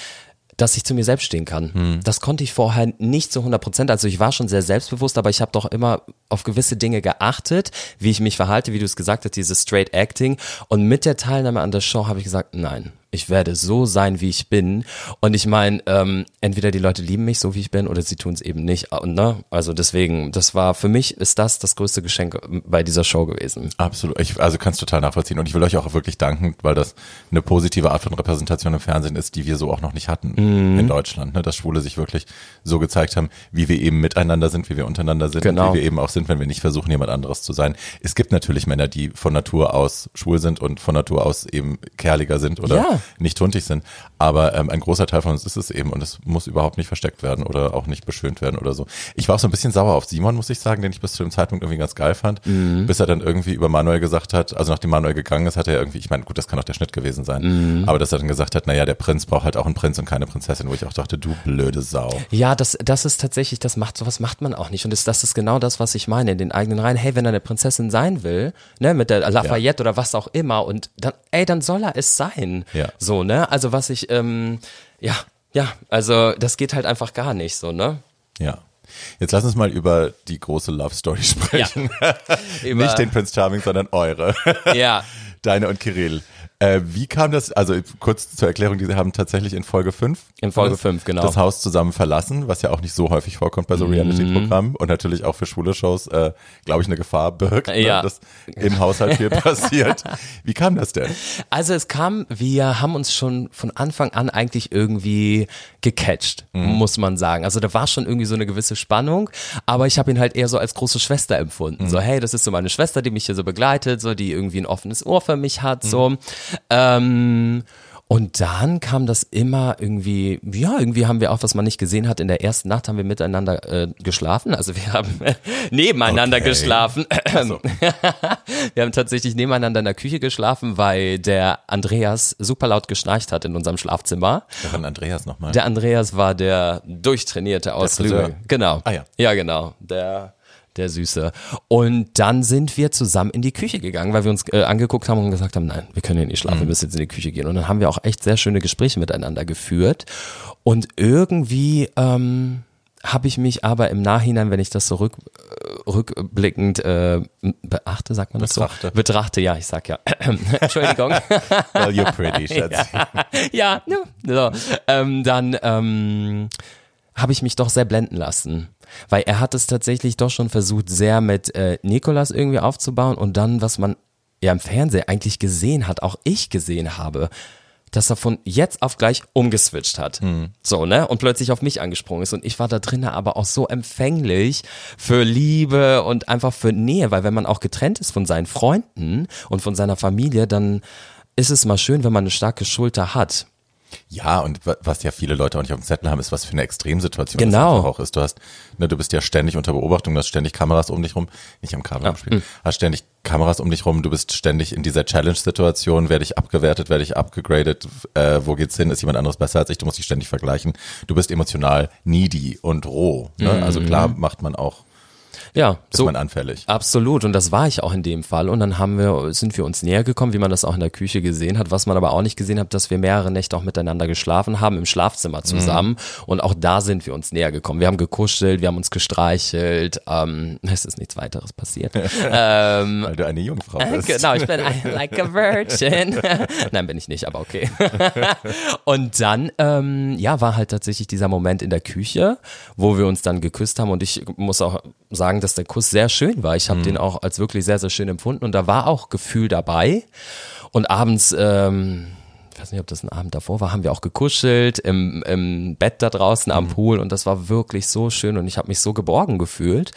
dass ich zu mir selbst stehen kann. Das konnte ich vorher nicht zu 100 Prozent. Also ich war schon sehr selbstbewusst, aber ich habe doch immer auf gewisse Dinge geachtet, wie ich mich verhalte, wie du es gesagt hast, dieses Straight Acting. Und mit der Teilnahme an der Show habe ich gesagt, nein, ich werde so sein, wie ich bin. Und ich meine, ähm, entweder die Leute lieben mich so, wie ich bin, oder sie tun es eben nicht. Und, ne? Also deswegen, das war für mich ist das das größte Geschenk bei dieser Show gewesen. Absolut. Ich, also kannst total nachvollziehen. Und ich will euch auch wirklich danken, weil das eine positive Art von Repräsentation im Fernsehen ist, die wir so auch noch nicht hatten Mhm. in Deutschland. Ne? Dass Schwule sich wirklich so gezeigt haben, wie wir eben miteinander sind, wie wir untereinander sind Genau. und wie wir eben auch sind, wenn wir nicht versuchen, jemand anderes zu sein. Es gibt natürlich Männer, die von Natur aus schwul sind und von Natur aus eben kerliger sind oder Ja. Nicht tuntig sind. Aber ähm, ein großer Teil von uns ist es eben und es muss überhaupt nicht versteckt werden oder auch nicht beschönt werden oder so. Ich war auch so ein bisschen sauer auf Simon, muss ich sagen, den ich bis zu dem Zeitpunkt irgendwie ganz geil fand, Mhm. bis er dann irgendwie über Manuel gesagt hat, also nachdem Manuel gegangen ist, hat er irgendwie, ich meine, gut, das kann auch der Schnitt gewesen sein, Mhm. aber dass er dann gesagt hat, naja, der Prinz braucht halt auch einen Prinz und keine Prinzessin, wo ich auch dachte, du blöde Sau. Ja, das, das ist tatsächlich, das macht, sowas macht man auch nicht. Und das, das ist genau das, was ich meine, in den eigenen Reihen. Hey, wenn er eine Prinzessin sein will, ne, mit der Lafayette oder was auch immer, und dann, ey, dann soll er es sein. Ja. So, ne? Also was ich, ähm, ja, ja, also das geht halt einfach gar nicht so, ne? Ja. Jetzt lass uns mal über die große Love Story sprechen. Über- Nicht den Prinz Charming, sondern eure. Ja. Deine und Kirill. Äh, wie kam das, also kurz zur Erklärung, die haben tatsächlich in Folge 5 In Folge fünf, genau. Mhm. das Haus zusammen verlassen, was ja auch nicht so häufig vorkommt bei so Reality-Programmen und natürlich auch für schwule Shows, äh, glaube ich, eine Gefahr birgt, ne, Ja. dass im Haushalt viel passiert. Wie kam das denn? Also es kam, wir haben uns schon von Anfang an eigentlich irgendwie gecatcht, muss man sagen. Also da war schon irgendwie so eine gewisse Spannung, aber ich habe ihn halt eher so als große Schwester empfunden. So, hey, das ist so meine Schwester, die mich hier so begleitet, so die irgendwie ein offenes Ohr für mich hat, so. Ähm, und dann kam das immer irgendwie, ja, irgendwie haben wir auch, was man nicht gesehen hat, in der ersten Nacht haben wir miteinander äh, geschlafen. Also wir haben nebeneinander Okay. geschlafen. Wir haben tatsächlich nebeneinander in der Küche geschlafen, weil der Andreas super laut geschnarcht hat in unserem Schlafzimmer. Wer war Andreas nochmal? Der Andreas war der durchtrainierte aus. Lübeck. Genau. Ah ja. Ja, genau. Der der Süße. Und dann sind wir zusammen in die Küche gegangen, weil wir uns äh, angeguckt haben und gesagt haben, nein, wir können hier nicht schlafen, wir müssen jetzt in die Küche gehen. Und dann haben wir auch echt sehr schöne Gespräche miteinander geführt. Und irgendwie ähm, habe ich mich aber im Nachhinein, wenn ich das so rück, äh, rückblickend äh, beachte, sagt man das Betrachte. so? Betrachte, ja, ich sag ja. Entschuldigung. Well, you're pretty, Schatz. ja, ne, so. ähm, dann ähm, habe ich mich doch sehr blenden lassen. Weil er hat es tatsächlich doch schon versucht, sehr mit äh, Nikolas irgendwie aufzubauen und dann, was man ja im Fernsehen eigentlich gesehen hat, auch ich gesehen habe, dass er von jetzt auf gleich umgeswitcht hat. So, ne? Und plötzlich auf mich angesprungen ist. Und ich war da drinnen aber auch so empfänglich für Liebe und einfach für Nähe, weil wenn man auch getrennt ist von seinen Freunden und von seiner Familie, dann ist es mal schön, wenn man eine starke Schulter hat. Ja, und wa- was ja viele Leute auch nicht auf dem Zettel haben, ist, was für eine Extremsituation Genau. das auch ist. Du hast, ne, du bist ja ständig unter Beobachtung, du hast ständig Kameras um dich rum, nicht am Kabel abspielen, hast ständig Kameras um dich rum, du bist ständig in dieser Challenge-Situation, werde ich abgewertet, werde ich abgegradet, äh, wo geht's hin, ist jemand anderes besser als ich, du musst dich ständig vergleichen. Du bist emotional needy und roh. Ne? Also klar macht man auch, Ja, ist so man anfällig. Absolut, und das war ich auch in dem Fall. Und dann haben wir, sind wir uns näher gekommen, wie man das auch in der Küche gesehen hat. Was man aber auch nicht gesehen hat, dass wir mehrere Nächte auch miteinander geschlafen haben im Schlafzimmer zusammen. Und auch da sind wir uns näher gekommen. Wir haben gekuschelt, wir haben uns gestreichelt. Ähm, es ist nichts weiteres passiert. ähm, Weil du eine Jungfrau bist. Genau, ich bin like a virgin. Nein, bin ich nicht, aber okay. und dann, ähm, ja, war halt tatsächlich dieser Moment in der Küche, wo wir uns dann geküsst haben und ich muss auch sagen, dass der Kuss sehr schön war. Ich habe den auch als wirklich sehr, sehr schön empfunden und da war auch Gefühl dabei. Und abends, ähm, ich weiß nicht, ob das ein Abend davor war, haben wir auch gekuschelt im, im Bett da draußen am Pool und das war wirklich so schön und ich habe mich so geborgen gefühlt.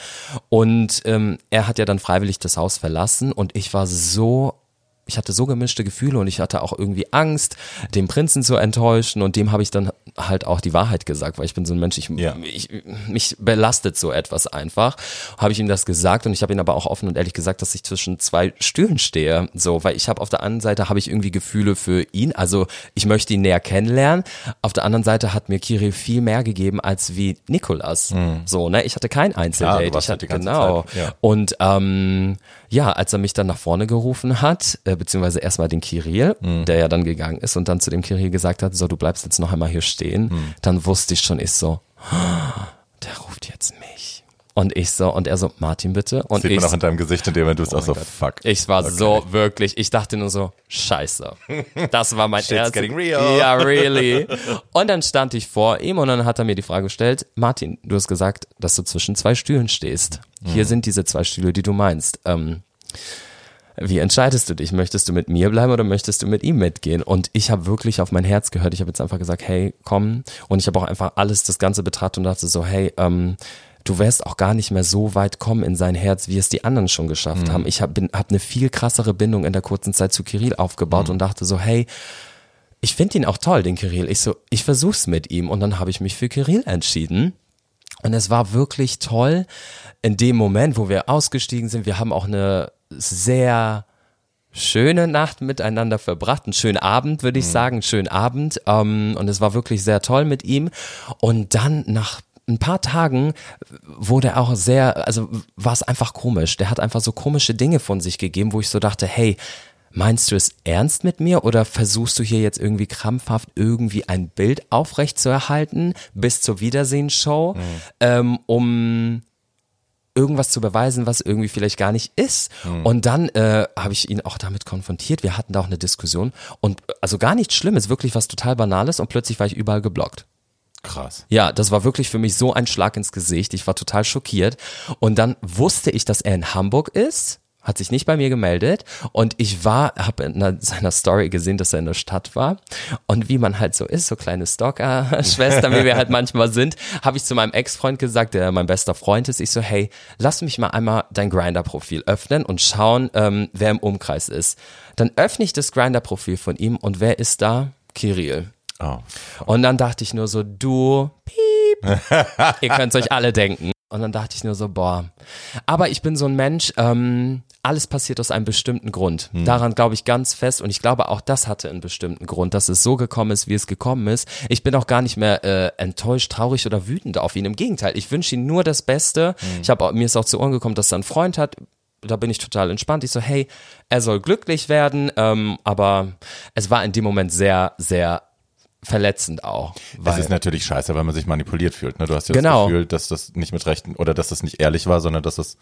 Und ähm, er hat ja dann freiwillig das Haus verlassen und ich war so ich hatte so gemischte Gefühle und ich hatte auch irgendwie Angst, den Prinzen zu enttäuschen und dem habe ich dann halt auch die Wahrheit gesagt, weil ich bin so ein Mensch, ich, Ja. ich mich belastet so etwas einfach. Habe ich ihm das gesagt und ich habe ihm aber auch offen und ehrlich gesagt, dass ich zwischen zwei Stühlen stehe, so, weil ich habe auf der einen Seite habe ich irgendwie Gefühle für ihn, also ich möchte ihn näher kennenlernen. Auf der anderen Seite hat mir Kirill viel mehr gegeben als wie Nikolas. So, ne, ich hatte kein Einzeldate, warst ich hatte genau. Zeit, ja. Und ähm, ja, als er mich dann nach vorne gerufen hat, äh, beziehungsweise erstmal den Kirill, Mhm. der ja dann gegangen ist und dann zu dem Kirill gesagt hat, so, du bleibst jetzt noch einmal hier stehen, Mhm. dann wusste ich schon, ich so, der ruft jetzt mich. Und ich so, und er so, Martin bitte. Und Sieht ich, man auch in deinem Gesicht, in dem du bist auch so, Gott. fuck. ich war Okay. so wirklich, ich dachte nur so, scheiße. Das war mein Shit's erstes. getting real. Ja, really. Und dann stand ich vor ihm und dann hat er mir die Frage gestellt, Martin, du hast gesagt, dass du zwischen zwei Stühlen stehst. Hier Mhm. sind diese zwei Stühle, die du meinst. Ähm, wie entscheidest du dich? Möchtest du mit mir bleiben oder möchtest du mit ihm mitgehen? Und ich habe wirklich auf mein Herz gehört. Ich habe jetzt einfach gesagt, hey, komm. Und ich habe auch einfach alles, das Ganze betrachtet und dachte so, hey, ähm, du wirst auch gar nicht mehr so weit kommen in sein Herz, wie es die anderen schon geschafft haben. Ich habe hab eine viel krassere Bindung in der kurzen Zeit zu Kirill aufgebaut und dachte so, hey, ich finde ihn auch toll, den Kirill. Ich so, ich versuch's mit ihm und dann habe ich mich für Kirill entschieden. Und es war wirklich toll in dem Moment, wo wir ausgestiegen sind. Wir haben auch eine sehr schöne Nacht miteinander verbracht, einen schönen Abend, würde ich sagen, einen schönen Abend. Ähm, und es war wirklich sehr toll mit ihm. Und dann nach ein paar Tagen wurde er auch sehr, also war es einfach komisch. Der hat einfach so komische Dinge von sich gegeben, wo ich so dachte, hey, Meinst du es ernst mit mir oder versuchst du hier jetzt irgendwie krampfhaft irgendwie ein Bild aufrecht zu erhalten bis zur Wiedersehensshow, ähm, um irgendwas zu beweisen, was irgendwie vielleicht gar nicht ist. Und dann äh, habe ich ihn auch damit konfrontiert. Wir hatten da auch eine Diskussion und äh, also gar nichts Schlimmes, wirklich was total Banales und plötzlich war ich überall geblockt. Krass. Ja, das war wirklich für mich so ein Schlag ins Gesicht. Ich war total schockiert. Und dann wusste ich, dass er in Hamburg ist, hat sich nicht bei mir gemeldet. Und ich war, habe in einer- seiner Story gesehen, dass er in der Stadt war. Und wie man halt so ist, so kleine Stalker-Schwestern, wie wir halt manchmal sind, habe ich zu meinem Ex-Freund gesagt, der mein bester Freund ist. Ich so, hey, lass mich mal einmal dein Grinder-Profil öffnen und schauen, ähm, wer im Umkreis ist. Dann öffne ich das Grinder-Profil von ihm und wer ist da? Kirill. Oh. Und dann dachte ich nur so, du, piep. Ihr könnt euch alle denken. Und dann dachte ich nur so, boah. Aber ich bin so ein Mensch, ähm, alles passiert aus einem bestimmten Grund. Daran glaube ich ganz fest und ich glaube auch das hatte einen bestimmten Grund, dass es so gekommen ist, wie es gekommen ist. Ich bin auch gar nicht mehr äh, enttäuscht, traurig oder wütend auf ihn. Im Gegenteil, ich wünsche ihm nur das Beste. Ich habe mir ist auch zu Ohren gekommen, dass er einen Freund hat. Da bin ich total entspannt. Ich so, hey, er soll glücklich werden, ähm, aber es war in dem Moment sehr, sehr verletzend auch. Das ist natürlich scheiße, weil man sich manipuliert fühlt. Ne? Du hast ja Genau. das Gefühl, dass das nicht mit Rechten oder dass das nicht ehrlich war, sondern dass das,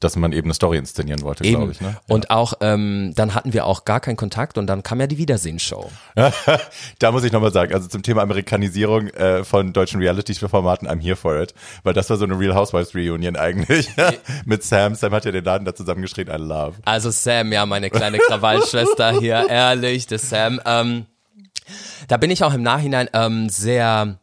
dass man eben eine Story inszenieren wollte, glaube ich. Ne? Und auch, ähm, dann hatten wir auch gar keinen Kontakt und dann kam ja die Wiedersehensshow. Da muss ich nochmal sagen, also zum Thema Amerikanisierung äh, von deutschen Reality-Formaten, I'm here for it. Weil das war so eine Real Housewives Reunion eigentlich. Mit Sam. Sam hat ja den Laden da zusammengeschrien, I love. Also Sam, ja, meine kleine Krawallschwester hier, ehrlich, das Sam. Ähm, da bin ich auch im Nachhinein ähm, sehr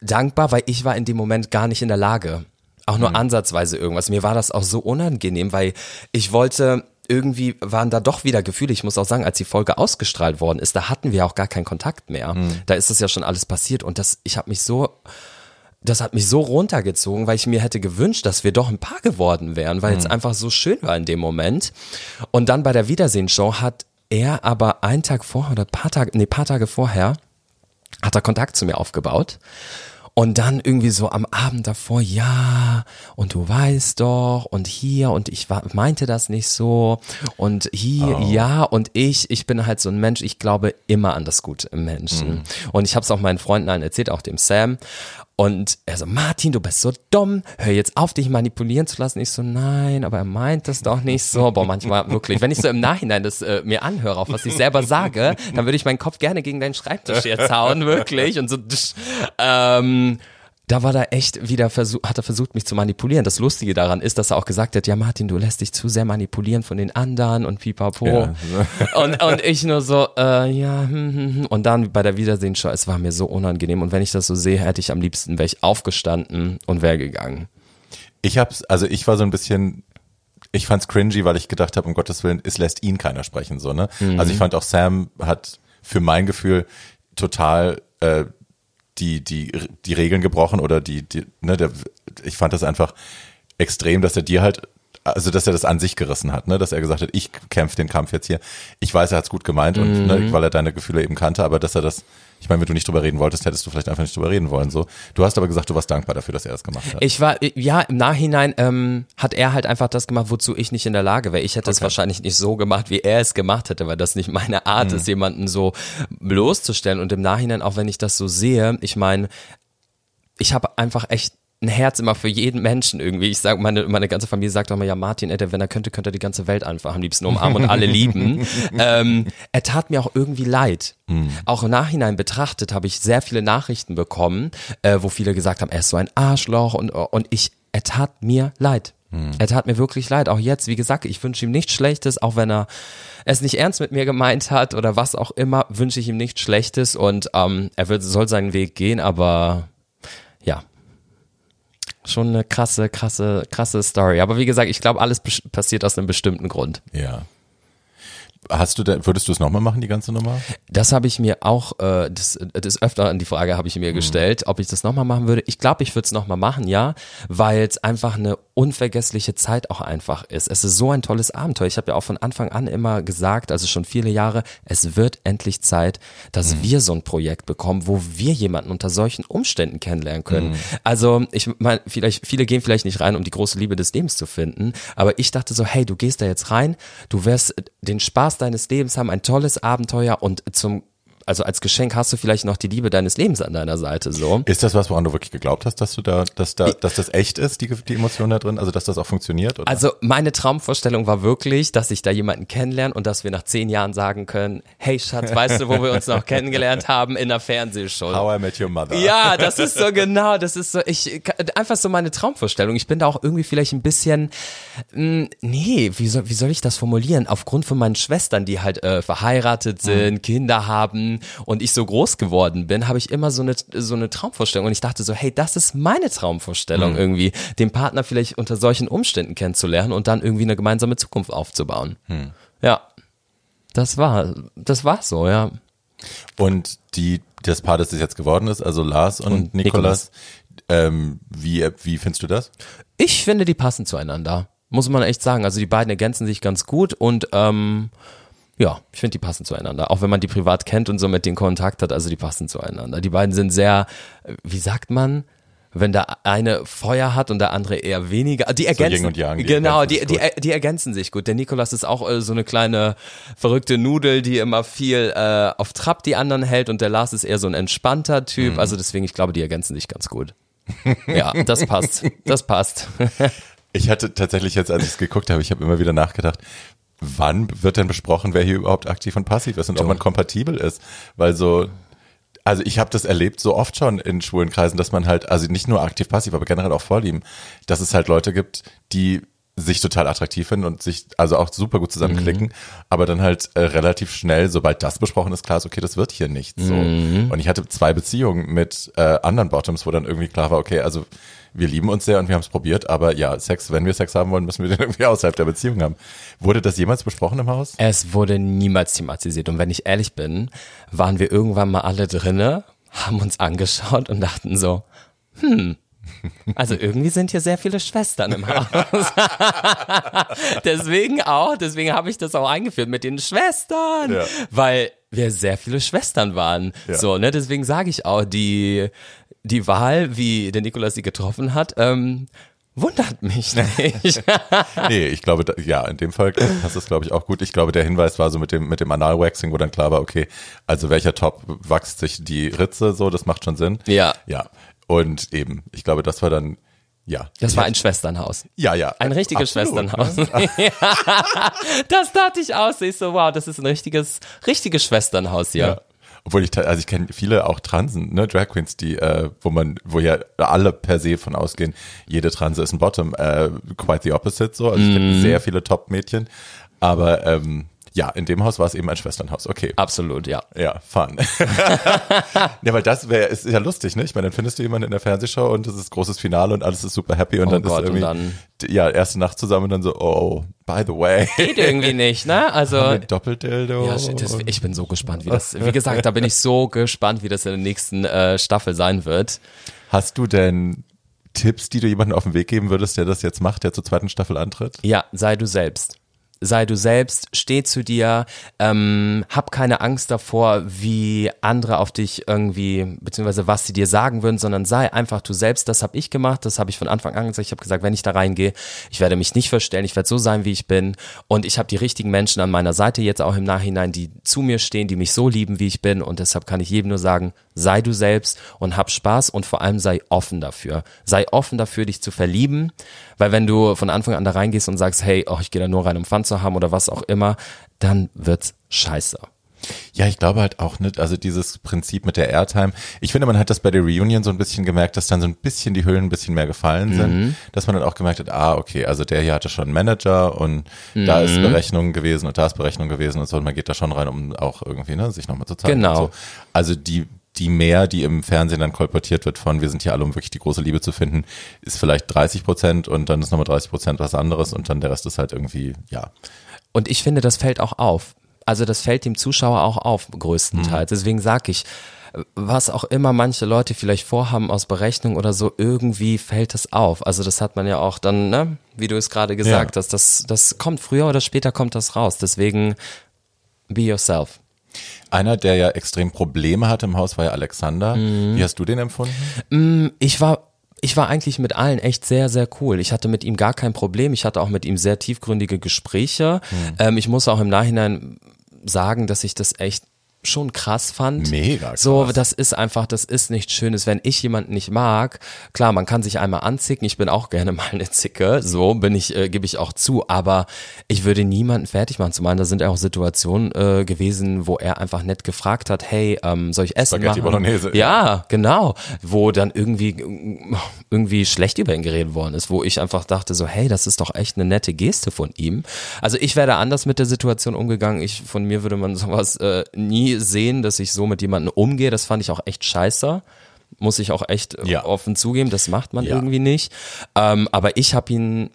dankbar, weil ich war in dem Moment gar nicht in der Lage, auch nur ansatzweise irgendwas. Mir war das auch so unangenehm, weil ich wollte irgendwie waren da doch wieder Gefühle. Ich muss auch sagen, als die Folge ausgestrahlt worden ist, da hatten wir auch gar keinen Kontakt mehr. Da ist das ja schon alles passiert und das, ich habe mich so das hat mich so runtergezogen, weil ich mir hätte gewünscht, dass wir doch ein Paar geworden wären, weil es einfach so schön war in dem Moment. Und dann bei der Wiedersehensshow hat er aber einen Tag vorher oder paar Tage, nee, paar Tage vorher hat er Kontakt zu mir aufgebaut. Und dann irgendwie so am Abend davor, ja, und du weißt doch, und hier, und ich war, meinte das nicht so, und hier, ja, und ich, ich bin halt so ein Mensch, ich glaube immer an das Gute im Menschen. Und ich habe es auch meinen Freunden allen erzählt, auch dem Sam. Und er so, Martin, du bist so dumm, hör jetzt auf, dich manipulieren zu lassen. Ich so, nein, aber er meint das doch nicht so. Boah, manchmal wirklich, wenn ich so im Nachhinein das äh, mir anhöre, auf was ich selber sage, dann würde ich meinen Kopf gerne gegen deinen Schreibtisch jetzt hauen, wirklich. Und so, ähm, da war er echt wieder versucht, hat er versucht, mich zu manipulieren. Das Lustige daran ist, dass er auch gesagt hat, ja Martin, du lässt dich zu sehr manipulieren von den anderen und pipapo. Ja. Und, und ich nur so, äh, ja, hm, hm, hm. und dann bei der Wiedersehenshow, es war mir so unangenehm. Und wenn ich das so sehe, hätte ich am liebsten, wäre ich aufgestanden und wäre gegangen. Ich hab's, also ich war so ein bisschen, ich fand's cringy, weil ich gedacht habe, um Gottes Willen, es lässt ihn keiner sprechen, so, ne? Also ich fand auch Sam hat für mein Gefühl total äh, die, die, die Regeln gebrochen oder die, die ne, der, ich fand das einfach extrem, dass er dir halt, also dass er das an sich gerissen hat, ne, dass er gesagt hat, ich kämpfe den Kampf jetzt hier. Ich weiß, er hat's gut gemeint und ne, weil er deine Gefühle eben kannte, aber dass er das, ich meine, wenn du nicht drüber reden wolltest, hättest du vielleicht einfach nicht drüber reden wollen. So, du hast aber gesagt, du warst dankbar dafür, dass er das gemacht hat. Ich war, ja, im Nachhinein ähm, hat er halt einfach das gemacht, wozu ich nicht in der Lage wäre. Ich hätte es Okay. wahrscheinlich nicht so gemacht, wie er es gemacht hätte, weil das nicht meine Art ist, jemanden so bloßzustellen. Und im Nachhinein, auch wenn ich das so sehe, ich meine, ich habe einfach echt ein Herz immer für jeden Menschen irgendwie. Ich sage, meine, meine ganze Familie sagt auch immer, ja, Martin, ey, wenn er könnte, könnte er die ganze Welt einfach am liebsten umarmen und alle lieben. ähm, er tat mir auch irgendwie leid. Auch im Nachhinein betrachtet habe ich sehr viele Nachrichten bekommen, äh, wo viele gesagt haben, er ist so ein Arschloch und, und ich, er tat mir leid. Er tat mir wirklich leid. Auch jetzt, wie gesagt, ich wünsche ihm nichts Schlechtes, auch wenn er es nicht ernst mit mir gemeint hat oder was auch immer, wünsche ich ihm nichts Schlechtes und ähm, er wird, soll seinen Weg gehen, aber. Schon eine krasse, krasse, krasse Story. Aber wie gesagt, ich glaube, alles passiert aus einem bestimmten Grund. Ja. Hast du da, würdest du es nochmal machen, die ganze Nummer? Das habe ich mir auch, äh, das, das öfter die Frage habe ich mir gestellt, ob ich das nochmal machen würde. Ich glaube, ich würde es nochmal machen, ja, weil es einfach eine unvergessliche Zeit auch einfach ist. Es ist so ein tolles Abenteuer. Ich habe ja auch von Anfang an immer gesagt, also schon viele Jahre, es wird endlich Zeit, dass wir so ein Projekt bekommen, wo wir jemanden unter solchen Umständen kennenlernen können. Also ich meine, vielleicht viele gehen vielleicht nicht rein, um die große Liebe des Lebens zu finden, aber ich dachte so, hey, du gehst da jetzt rein, du wirst den Spaß deines Lebens haben, ein tolles Abenteuer und zum also als Geschenk hast du vielleicht noch die Liebe deines Lebens an deiner Seite so. Ist das was, woran du wirklich geglaubt hast, dass du da, dass da, dass das echt ist, die, die Emotion da drin? Also, dass das auch funktioniert? Oder? Also meine Traumvorstellung war wirklich, dass ich da jemanden kennenlerne und dass wir nach zehn Jahren sagen können, hey Schatz, weißt du, wo wir uns noch kennengelernt haben? In einer Fernsehshow. How I Met Your Mother. Ja, das ist so genau, das ist so, ich, einfach so meine Traumvorstellung. Ich bin da auch irgendwie vielleicht ein bisschen, mh, nee, wie soll, wie soll ich das formulieren? Aufgrund von meinen Schwestern, die halt äh, verheiratet sind, Kinder haben und ich so groß geworden bin, habe ich immer so eine, so eine Traumvorstellung und ich dachte so, hey, das ist meine Traumvorstellung irgendwie, den Partner vielleicht unter solchen Umständen kennenzulernen und dann irgendwie eine gemeinsame Zukunft aufzubauen. Ja. Das war, das war so, ja. Und die, das Paar, das es jetzt geworden ist, also Lars und, Und Nikolas, ähm, wie, wie findest du das? Ich finde, die passen zueinander. Muss man echt sagen. Also die beiden ergänzen sich ganz gut und ähm, ja, ich finde, die passen zueinander. Auch wenn man die privat kennt und so mit denen Kontakt hat, also die passen zueinander. Die beiden sind sehr, wie sagt man, wenn der eine Feuer hat und der andere eher weniger. Die ergänzen, Yin und Yang, die genau, ergänzen die, sich die, gut. die ergänzen sich gut. Der Nikolas ist auch äh, so eine kleine verrückte Nudel, die immer viel äh, auf Trab die anderen hält und der Lars ist eher so ein entspannter Mhm. Typ. Also deswegen, ich glaube, die ergänzen sich ganz gut. Ja, das passt. Das passt. Ich hatte tatsächlich jetzt, als ich es geguckt habe, ich habe immer wieder nachgedacht, wann wird denn besprochen, wer hier überhaupt aktiv und passiv ist und ob man kompatibel ist? Weil so, also ich habe das erlebt so oft schon in schwulen Kreisen, dass man halt, also nicht nur aktiv passiv, aber generell auch Vorlieben, dass es halt Leute gibt, die sich total attraktiv finden und sich also auch super gut zusammenklicken, aber dann halt äh, relativ schnell, sobald das besprochen ist, klar ist, okay, das wird hier nicht so. Und ich hatte zwei Beziehungen mit äh, anderen Bottoms, wo dann irgendwie klar war, okay, also wir lieben uns sehr und wir haben es probiert, aber ja, Sex, wenn wir Sex haben wollen, müssen wir den irgendwie außerhalb der Beziehung haben. Wurde das jemals besprochen im Haus? Es wurde niemals thematisiert. Und wenn ich ehrlich bin, waren wir irgendwann mal alle drinne, haben uns angeschaut und dachten so, hm, also irgendwie sind hier sehr viele Schwestern im Haus. deswegen auch, deswegen habe ich das auch eingeführt mit den Schwestern, Ja. weil wir sehr viele Schwestern waren. Ja. So, ne, deswegen sage ich auch, die, die Wahl, wie der Nikolas sie getroffen hat, ähm, wundert mich nicht. Nee, ich glaube, da, ja, in dem Fall hast du es, glaube ich, auch gut. Ich glaube, der Hinweis war so mit dem, mit dem Analwaxing, wo dann klar war, okay, also welcher Top wachst sich die Ritze so, das macht schon Sinn. Ja. Ja. Und eben, ich glaube, das war dann, ja. Das war ein Schwesternhaus. ja, ja. Ein richtiges Absolut, Schwesternhaus. ne? Ja. das dachte ich aus. Ich so, wow, das ist ein richtiges, richtiges Schwesternhaus hier. Ja. Obwohl ich, also ich kenne viele auch Transen, ne, Drag Queens, die, äh, wo man, wo ja alle per se von ausgehen, jede Transe ist ein Bottom, äh, quite the opposite so. Also ich kenne sehr viele Top-Mädchen, aber ähm, ja, in dem Haus war es eben ein Schwesternhaus. Okay. Absolut, ja. Ja, fun. ja, weil das wäre, ist ja lustig, ne? Ich meine, dann findest du jemanden in der Fernsehshow und das ist großes Finale und alles ist super happy und Oh dann Gott, ist irgendwie, und ja, erste Nacht zusammen und dann so, oh, by the way. Geht irgendwie nicht, ne? Also. Mit Doppeldildo. Ja, das, ich bin so gespannt, wie das, wie gesagt, da bin ich so gespannt, wie das in der nächsten äh, Staffel sein wird. Hast du denn Tipps, die du jemandem auf den Weg geben würdest, der das jetzt macht, der zur zweiten Staffel antritt? Ja, sei du selbst. Sei du selbst, steh zu dir, ähm, hab keine Angst davor, wie andere auf dich irgendwie, beziehungsweise was sie dir sagen würden, sondern sei einfach du selbst. Das habe ich gemacht, das habe ich von Anfang an gesagt. Ich habe gesagt, wenn ich da reingehe, ich werde mich nicht verstellen, ich werde so sein, wie ich bin. Und ich habe die richtigen Menschen an meiner Seite jetzt auch im Nachhinein, die zu mir stehen, die mich so lieben, wie ich bin. Und deshalb kann ich jedem nur sagen, sei du selbst und hab Spaß und vor allem sei offen dafür. Sei offen dafür, dich zu verlieben, weil wenn du von Anfang an da reingehst und sagst, hey, oh, ich gehe da nur rein, um Fun zu haben oder was auch immer, dann wird's scheiße. Ja, ich glaube halt auch nicht, also dieses Prinzip mit der Airtime. Ich finde, man hat das bei der Reunion so ein bisschen gemerkt, dass dann so ein bisschen die Hüllen ein bisschen mehr gefallen sind, dass man dann auch gemerkt hat, ah, okay, also der hier hatte schon einen Manager und da ist Berechnung gewesen und da ist Berechnung gewesen und so und man geht da schon rein, um auch irgendwie, ne, sich nochmal zu zeigen. Genau. So. Also die, die mehr, die im Fernsehen dann kolportiert wird von, wir sind hier alle, um wirklich die große Liebe zu finden, ist vielleicht 30 Prozent und dann ist nochmal 30 Prozent was anderes und dann der Rest ist halt irgendwie, ja. Und ich finde, das fällt auch auf. Also das fällt dem Zuschauer auch auf, größtenteils. Deswegen sag ich, was auch immer manche Leute vielleicht vorhaben aus Berechnung oder so, irgendwie fällt es auf. Also das hat man ja auch dann, ne, wie du es gerade gesagt Ja. hast, das, das kommt früher oder später kommt das raus. Deswegen be yourself. Einer, der ja extrem Probleme hatte im Haus, war ja Alexander. Wie hast du den empfunden? Ich war ich war eigentlich mit allen echt sehr, sehr cool. Ich hatte mit ihm gar kein Problem. Ich hatte auch mit ihm sehr tiefgründige Gespräche. Ähm, ich muss auch im Nachhinein sagen, dass ich das echt schon krass fand. Mega krass. So, das ist einfach, das ist nichts Schönes. Wenn ich jemanden nicht mag, klar, man kann sich einmal anzicken. Ich bin auch gerne mal eine Zicke. So bin ich, äh, gebe ich auch zu. Aber ich würde niemanden fertig machen. Zumal da sind ja auch Situationen äh, gewesen, wo er einfach nett gefragt hat, hey, ähm, soll ich Essen Spaghetti machen? Bolognese, Ja, genau. Wo dann irgendwie, irgendwie schlecht über ihn geredet worden ist, wo ich einfach dachte so, hey, das ist doch echt eine nette Geste von ihm. Also ich wäre anders mit der Situation umgegangen. Ich, von mir würde man sowas äh, nie sehen, dass ich so mit jemandem umgehe. Das fand ich auch echt scheiße. Muss ich auch echt äh, Ja. offen zugeben, das macht man Ja. irgendwie nicht. Ähm, aber ich habe ihn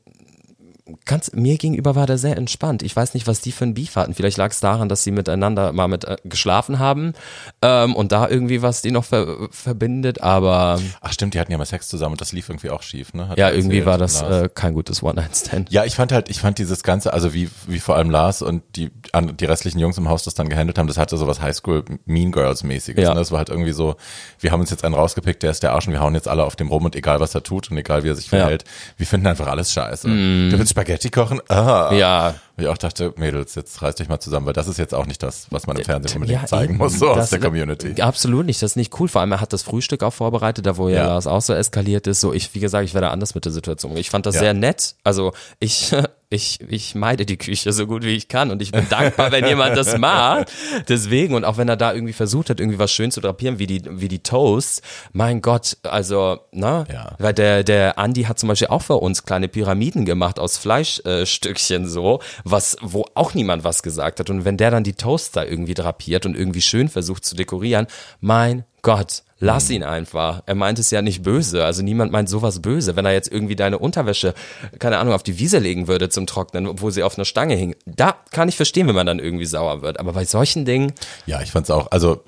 ganz, mir gegenüber war der sehr entspannt. Ich weiß nicht, was die für ein Beef hatten. Vielleicht lag es daran, dass sie miteinander mal mit äh, geschlafen haben ähm, und da irgendwie was die noch ver verbindet, aber Ach stimmt, die hatten ja mal Sex zusammen und das lief irgendwie auch schief, ne? Hat ja, irgendwie war das äh, kein gutes One-Night-Stand. Ja, ich fand halt, ich fand dieses Ganze, also wie, wie vor allem Lars und die, an, die restlichen Jungs im Haus das dann gehandelt haben, das hatte so was Highschool Mean Girls mäßiges. Ja. Ne? Das war halt irgendwie so, wir haben uns jetzt einen rausgepickt, der ist der Arsch und wir hauen jetzt alle auf dem rum und egal was er tut und egal wie er sich verhält, wir finden einfach alles scheiße. Du willst Spaghetti kochen? Ah. Ja. Und ich auch dachte, Mädels, jetzt reißt euch mal zusammen, weil das ist jetzt auch nicht das, was man im Fernsehen unbedingt Ja, zeigen eben. muss, so aus der Community. Absolut nicht, das ist nicht cool. Vor allem, er hat das Frühstück auch vorbereitet, da wo ja, Ja. Lars auch so eskaliert ist. So, ich, wie gesagt, ich werde anders mit der Situation. Ich fand das Ja. sehr nett. Also ich, ich, ich meide die Küche so gut wie ich kann und ich bin dankbar, wenn jemand das macht. Deswegen, und auch wenn er da irgendwie versucht hat, irgendwie was schön zu drapieren, wie die, wie die Toasts, mein Gott, also, ne? Ja. Weil der, der Andi hat zum Beispiel auch für uns kleine Pyramiden gemacht aus Fleischstückchen äh, so, was, wo auch niemand was gesagt hat. Und wenn der dann die Toasts da irgendwie drapiert und irgendwie schön versucht zu dekorieren, mein Gott, lass ihn einfach. Er meint es ja nicht böse. Also niemand meint sowas böse. Wenn er jetzt irgendwie deine Unterwäsche, keine Ahnung, auf die Wiese legen würde zum Trocknen, obwohl sie auf einer Stange hing, da kann ich verstehen, wenn man dann irgendwie sauer wird. Aber bei solchen Dingen, Ja, ich fand's auch, also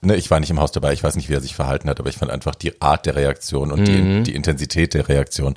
ne, ich war nicht im Haus dabei, ich weiß nicht, wie er sich verhalten hat, aber ich fand einfach die Art der Reaktion und Mhm. die, die Intensität der Reaktion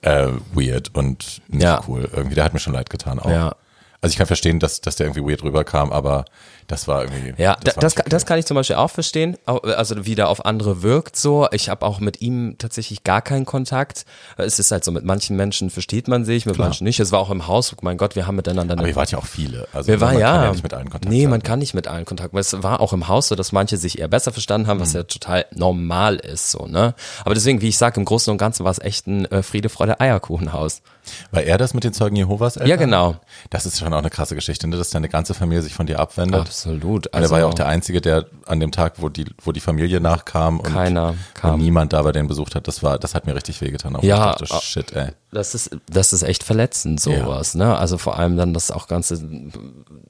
äh, weird und nicht Ja. cool. Irgendwie, der hat mir schon leid getan auch. Ja. Also ich kann verstehen, dass, dass der irgendwie weird rüberkam, aber das war irgendwie. Ja, das, das, okay. das kann ich zum Beispiel auch verstehen, also wie der auf andere wirkt so. Ich habe auch mit ihm tatsächlich gar keinen Kontakt. Es ist halt so, mit manchen Menschen versteht man sich, mit manchen nicht. Es war auch im Haus, mein Gott, wir haben miteinander aber ihr wart ja auch viele. Also wir waren man ja, kann ja nicht mit allen Kontakt nee, man halten. kann nicht mit allen Kontakt. Es war auch im Haus so, dass manche sich eher besser verstanden haben, Mhm. was ja total normal ist, so ne. Aber deswegen, wie ich sage, im Großen und Ganzen war es echt ein äh, Friede, Freude, Eierkuchenhaus. War er das mit den Zeugen Jehovas? Eltern? Ja, genau. Das ist schon auch eine krasse Geschichte, ne? dass deine ganze Familie sich von dir abwendet. Absolut. Und er war ja auch der Einzige, der an dem Tag, wo die, wo die Familie nachkam und Keiner kam. niemand da bei den besucht hat, das war, das hat mir richtig wehgetan. Auch Ja, dachte, ah. shit, ey. Das ist, das ist echt verletzend, sowas, ne? Also vor allem dann das auch Ganze,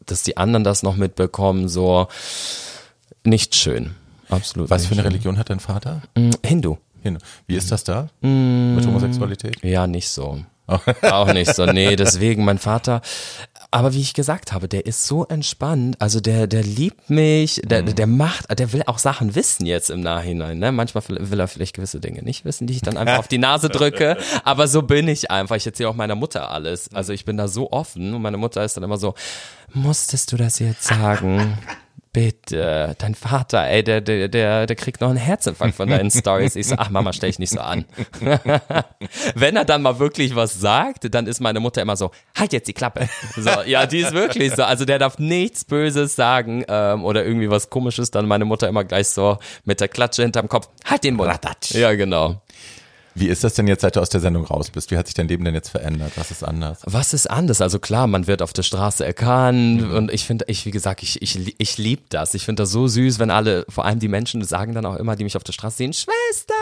dass die anderen das noch mitbekommen, so nicht schön. Absolut. Was für eine schön. Religion hat dein Vater? Mm, Hindu. Hin. Wie ist das da? Mm. Mit Homosexualität? Ja, nicht so. auch nicht so. Nee, deswegen mein Vater. Aber wie ich gesagt habe, der ist so entspannt. Also der, der liebt mich, der, der macht, der will auch Sachen wissen jetzt im Nachhinein. Ne? Manchmal will er vielleicht gewisse Dinge nicht wissen, die ich dann einfach auf die Nase drücke. Aber so bin ich einfach. Ich erzähle auch meiner Mutter alles. Also ich bin da so offen und meine Mutter ist dann immer so, musstest du das jetzt sagen? Bitte, dein Vater, ey, der, der, der, der kriegt noch einen Herzinfarkt von deinen Stories. Ich so, ach Mama, stell dich nicht so an. Wenn er dann mal wirklich was sagt, dann ist meine Mutter immer so, halt jetzt die Klappe. So, ja, die ist wirklich so. Also der darf nichts Böses sagen ähm, oder irgendwie was Komisches, dann meine Mutter immer gleich so mit der Klatsche hinterm Kopf, halt den Mund. Ratatsch. Ja, genau. Wie ist das denn jetzt, seit du aus der Sendung raus bist? Wie hat sich dein Leben denn jetzt verändert? Was ist anders? Was ist anders? Also klar, man wird auf der Straße erkannt und ich finde, ich, wie gesagt, ich, ich, ich liebe das. Ich finde das so süß, wenn alle, vor allem die Menschen, sagen dann auch immer, die mich auf der Straße sehen, Schwester!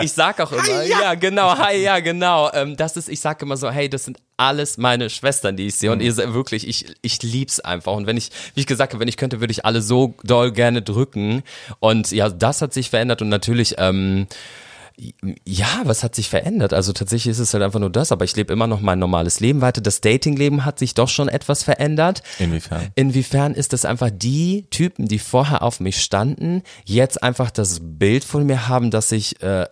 Ich sag auch immer, ja. genau, hi, ja, genau. Ähm, das ist, ich sag immer so, hey, das sind alles meine Schwestern, die ich sehe und ihr seid wirklich, ich, ich lieb's einfach und wenn ich, wie ich gesagt habe, wenn ich könnte, würde ich alle so doll gerne drücken und ja, das hat sich verändert und natürlich, ähm, ja, was hat sich verändert? Also tatsächlich ist es halt einfach nur das, aber ich lebe immer noch mein normales Leben weiter. Das Datingleben hat sich doch schon etwas verändert. Inwiefern? Inwiefern ist es einfach die Typen, die vorher auf mich standen, jetzt einfach das Bild von mir haben, dass ich äh,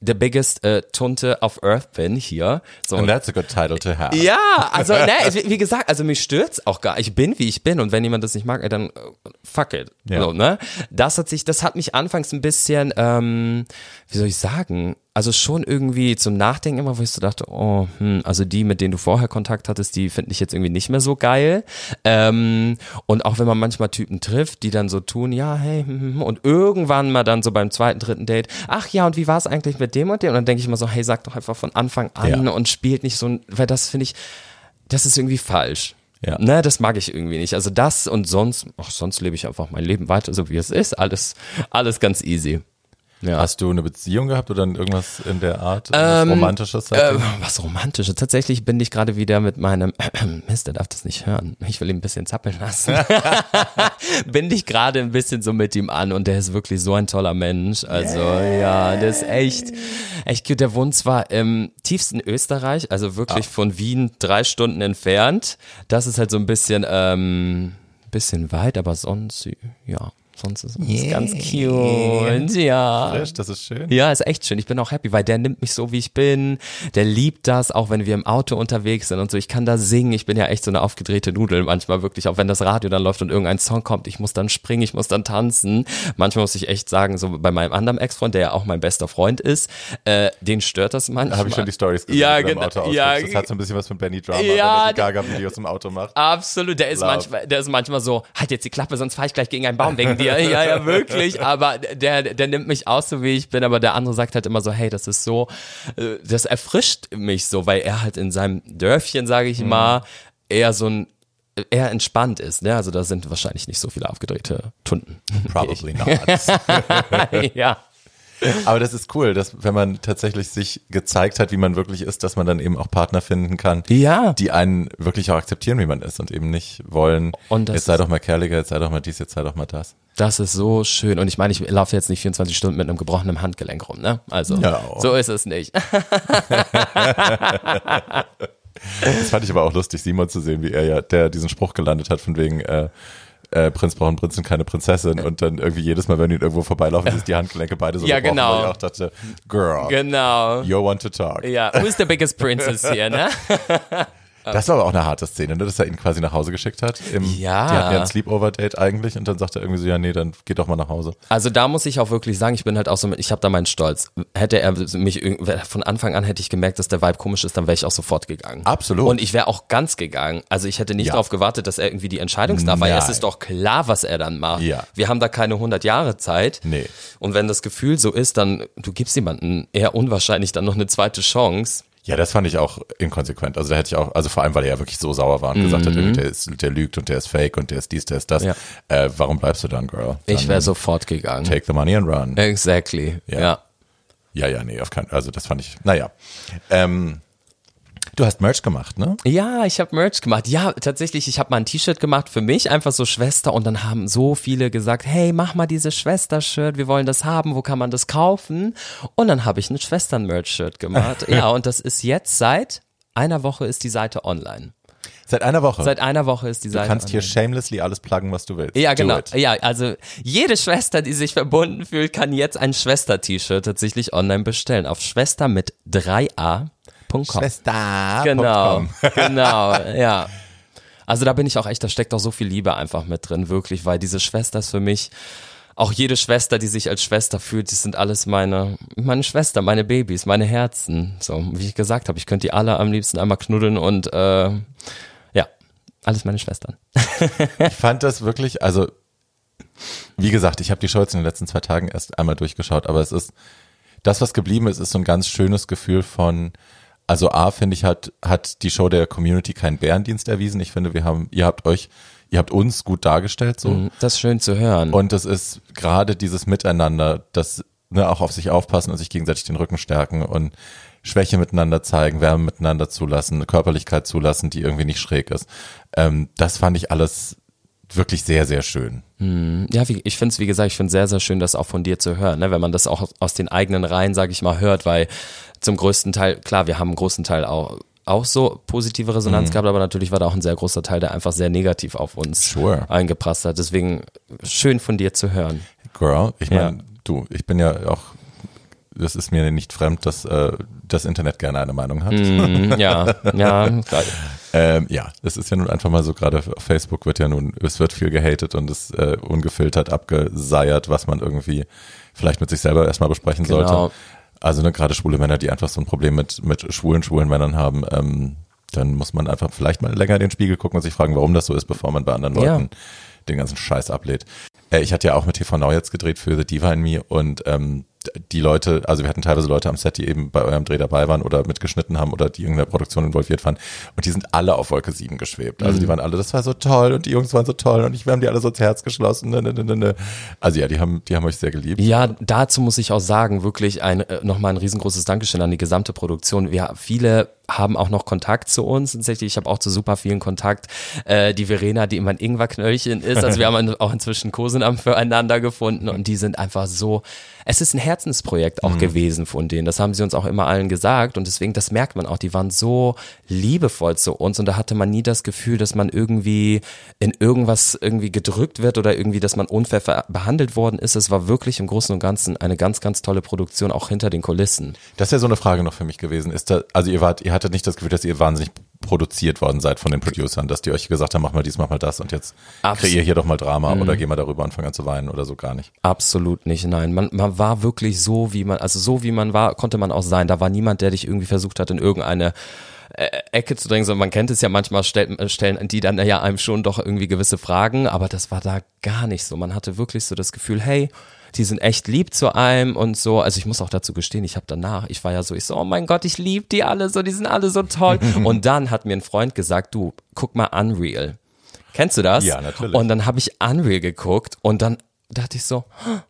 the biggest äh, Tunte of Earth bin hier. So. And that's a good title to have. Ja, also ne, wie, gesagt, also mich stört's auch gar. Ich bin wie ich bin und wenn jemand das nicht mag, ey, dann äh, fuck it. Ja. So, ne? Das hat sich, das hat mich anfangs ein bisschen, ähm, wie soll ich sagen, also schon irgendwie zum Nachdenken immer, wo ich so dachte, oh, hm, also die, mit denen du vorher Kontakt hattest, die finde ich jetzt irgendwie nicht mehr so geil. Ähm, und auch wenn man manchmal Typen trifft, die dann so tun, ja, hey, hm, hm, hm, und irgendwann mal dann so beim zweiten, dritten Date, ach ja, und wie war es eigentlich mit dem und dem? Und dann denke ich immer so, hey, sag doch einfach von Anfang an Ja. und spielt nicht so ein, weil das finde ich, das ist irgendwie falsch. Ja. Ne, das mag ich irgendwie nicht. Also das und sonst, ach, sonst lebe ich einfach mein Leben weiter, so wie es ist. Alles, alles ganz easy. Ja. Hast du eine Beziehung gehabt oder irgendwas in der Art? Was Romantisches? Äh, was Romantisches. Tatsächlich bin ich gerade wieder mit meinem, Mist, der darf das nicht hören. Ich will ihn ein bisschen zappeln lassen. bin ich gerade ein bisschen so mit ihm an und der ist wirklich so ein toller Mensch. Also ja, der ist echt, echt cute. Der wohnt zwar im tiefsten Österreich, also wirklich von Wien drei Stunden entfernt. Das ist halt so ein bisschen, ähm, bisschen weit, aber sonst, ja, sonst ist es ganz cute. Ja. Frisch, das ist schön. Ja, ist echt schön. Ich bin auch happy, weil der nimmt mich so, wie ich bin. Der liebt das, auch wenn wir im Auto unterwegs sind und so. Ich kann da singen. Ich bin ja echt so eine aufgedrehte Nudel manchmal wirklich. Auch wenn das Radio dann läuft und irgendein Song kommt, ich muss dann springen, ich muss dann tanzen. Manchmal muss ich echt sagen, so bei meinem anderen Ex-Freund, der ja auch mein bester Freund ist, äh, den stört das manchmal. Da habe ich schon die Stories gesehen, Ja, genau. Ja, das hat so ein bisschen was von Benny Drama, Ja, wenn er die der- Gaga-Videos im Auto macht. Absolut, der ist Love. manchmal, der ist manchmal so, halt jetzt die Klappe, sonst fahre ich gleich gegen einen Baum wegen dir. ja, ja, wirklich. Aber der, der nimmt mich aus, so wie ich bin, aber der andere sagt halt immer so, hey, das ist so, äh, das erfrischt mich so, weil er halt in seinem Dörfchen, sage ich mal, eher so ein eher entspannt ist, ne? Also da sind wahrscheinlich nicht so viele aufgedrehte Tunden. Probably not. ja. Aber das ist cool, dass wenn man tatsächlich sich gezeigt hat, wie man wirklich ist, dass man dann eben auch Partner finden kann, Ja. die einen wirklich auch akzeptieren, wie man ist und eben nicht wollen, Und jetzt sei doch mal kerliger, jetzt sei doch mal dies, jetzt sei doch mal das. Das ist so schön. Und ich meine, ich laufe jetzt nicht 24 Stunden mit einem gebrochenen Handgelenk rum, ne? Also, Ja. so ist es nicht. Das fand ich aber auch lustig, Simon zu sehen, wie er ja, der diesen Spruch gelandet hat von wegen, äh, äh, Prinz braucht einen Prinz und keine Prinzessin und dann irgendwie jedes Mal, wenn ihn irgendwo vorbeilaufen, ist die Handgelenke beide so Ja, gebrochen, genau. weil ich auch dachte, girl, Genau. you want to talk. Ja, who's the biggest princess hier, ne? Das war aber auch eine harte Szene, ne, dass er ihn quasi nach Hause geschickt hat. Im, Ja. Die hatten ja ein Sleepover-Date eigentlich und dann sagt er irgendwie so, ja, nee, dann geh doch mal nach Hause. Also da muss ich auch wirklich sagen, ich bin halt auch so, ich habe da meinen Stolz. Hätte er mich von Anfang an hätte ich gemerkt, dass der Vibe komisch ist, dann wäre ich auch sofort gegangen. Absolut. Und ich wäre auch ganz gegangen. Also ich hätte nicht Ja. darauf gewartet, dass er irgendwie die Entscheidungsdarf, weil es Nein. ist doch klar, was er dann macht. Ja. Wir haben da keine 100 Jahre Zeit. Nee. Und wenn das Gefühl so ist, dann du gibst jemanden eher unwahrscheinlich dann noch eine zweite Chance. Ja, das fand ich auch inkonsequent. Also da hätte ich auch, also vor allem, weil er ja wirklich so sauer war und gesagt hat, der, ist, der lügt und der ist fake und der ist dies, der ist das. Ja. Äh, warum bleibst du dann, Girl? Dann Ich wäre sofort gegangen. Take the money and run. Exactly. Ja. ja. Ja, ja, nee, auf keinen Also das fand ich, naja. Ähm, du hast Merch gemacht, ne? Ja, ich habe Merch gemacht. Ja, tatsächlich, ich habe mal ein T-Shirt gemacht für mich, einfach so Schwester. Und dann haben so viele gesagt, hey, mach mal dieses Schwester-Shirt, wir wollen das haben, wo kann man das kaufen? Und dann habe ich ein Schwestern-Merch-Shirt gemacht. ja, und das ist jetzt seit einer Woche ist die Seite online. Seit einer Woche. Seit einer Woche ist die du Seite kannst hier online. shamelessly alles pluggen, was du willst. Ja, Do genau. it. Ja, also jede Schwester, die sich verbunden fühlt, kann jetzt ein Schwester-T-Shirt tatsächlich online bestellen. Auf Schwester mit 3a.com. Schwester. Genau, genau, ja. Also da bin ich auch echt, da steckt auch so viel Liebe einfach mit drin, wirklich, weil diese Schwester ist für mich, auch jede Schwester, die sich als Schwester fühlt, die sind alles meine, meine Schwester, meine Babys, meine Herzen. So, wie ich gesagt habe, ich könnte die alle am liebsten einmal knuddeln und äh, ja, alles meine Schwestern. Ich fand das wirklich, also wie gesagt, ich habe die Show jetzt in den letzten zwei Tagen erst einmal durchgeschaut, aber es ist, das, was geblieben ist, ist so ein ganz schönes Gefühl von, also A, finde ich, hat, hat die Show der Community keinen Bärendienst erwiesen. Ich finde, wir haben, ihr habt euch, ihr habt uns gut dargestellt, so. Das ist schön zu hören. Und es ist gerade dieses Miteinander, das ne, auch auf sich aufpassen und sich gegenseitig den Rücken stärken und Schwäche miteinander zeigen, Wärme miteinander zulassen, Körperlichkeit zulassen, die irgendwie nicht schräg ist. Ähm, das fand ich alles wirklich sehr, sehr schön. Ja, wie, ich finde es, wie gesagt, ich finde sehr, sehr schön, das auch von dir zu hören, ne? wenn man das auch aus den eigenen Reihen, sage ich mal, hört, weil zum größten Teil, klar, wir haben einen großen Teil auch, auch so positive Mhm. Resonanz gehabt, aber natürlich war da auch ein sehr großer Teil, der einfach sehr negativ auf uns Sure. eingeprasst hat. Deswegen schön von dir zu hören. Girl, ich meine, Ja. du, ich bin ja auch, das ist mir nicht fremd, dass äh, das Internet gerne eine Meinung hat. Mm, ja, ja. Ähm, ja, es ist ja nun einfach mal so, gerade auf Facebook wird ja nun, es wird viel gehatet und es äh, ungefiltert abgeseiert, was man irgendwie vielleicht mit sich selber erstmal besprechen Genau. sollte. Also ne, gerade schwule Männer, die einfach so ein Problem mit, mit schwulen, schwulen Männern haben, ähm, dann muss man einfach vielleicht mal länger in den Spiegel gucken und sich fragen, warum das so ist, bevor man bei anderen Ja. Leuten den ganzen Scheiß ablädt. Äh, ich hatte ja auch mit TV Now jetzt gedreht für The Diva in Me und ähm, die Leute, also wir hatten teilweise Leute am Set, die eben bei eurem Dreh dabei waren oder mitgeschnitten haben oder die in der Produktion involviert waren und die sind alle auf Wolke 7 geschwebt. Also die waren alle, das war so toll und die Jungs waren so toll und ich, wir haben die alle so ins Herz geschlossen. Ne, ne, ne, ne, ne. Also ja, die haben, die haben euch sehr geliebt. Ja, dazu muss ich auch sagen, wirklich ein, äh, nochmal ein riesengroßes Dankeschön an die gesamte Produktion. Wir, viele haben auch noch Kontakt zu uns. Tatsächlich, ich habe auch zu super vielen Kontakt. Äh, die Verena, die immer ein Ingwerknöllchen ist. Also wir haben auch inzwischen Kosenamt füreinander gefunden und die sind einfach so, es ist ein Herzensprojekt auch gewesen von denen. Das haben sie uns auch immer allen gesagt und deswegen, das merkt man auch, die waren so liebevoll zu uns und da hatte man nie das Gefühl, dass man irgendwie in irgendwas irgendwie gedrückt wird oder irgendwie, dass man unfair behandelt worden ist. Es war wirklich im Großen und Ganzen eine ganz, ganz tolle Produktion, auch hinter den Kulissen. Das ist ja so eine Frage noch für mich gewesen. Ist da, also ihr wart, ihr hattet nicht das Gefühl, dass ihr wahnsinnig produziert worden seid von den Producern, dass die euch gesagt haben, mach mal dies, mach mal das und jetzt Abs- kreier hier doch mal Drama oder geh mal darüber und fang an zu weinen oder so gar nicht. Absolut nicht, nein. Man, man war wirklich so, wie man, also so wie man war, konnte man auch sein. Da war niemand, der dich irgendwie versucht hat, in irgendeine äh, Ecke zu drängen, sondern man kennt es ja manchmal, stellt, äh, stellen die dann ja einem schon doch irgendwie gewisse Fragen, aber das war da gar nicht so. Man hatte wirklich so das Gefühl, hey, die sind echt lieb zu einem und so. Also ich muss auch dazu gestehen, ich habe danach, ich war ja so, ich so, oh mein Gott, ich liebe die alle so, die sind alle so toll. und dann hat mir ein Freund gesagt, du, guck mal Unreal. Kennst du das? Ja, natürlich. Und dann habe ich Unreal geguckt und dann dachte ich so, "Huh,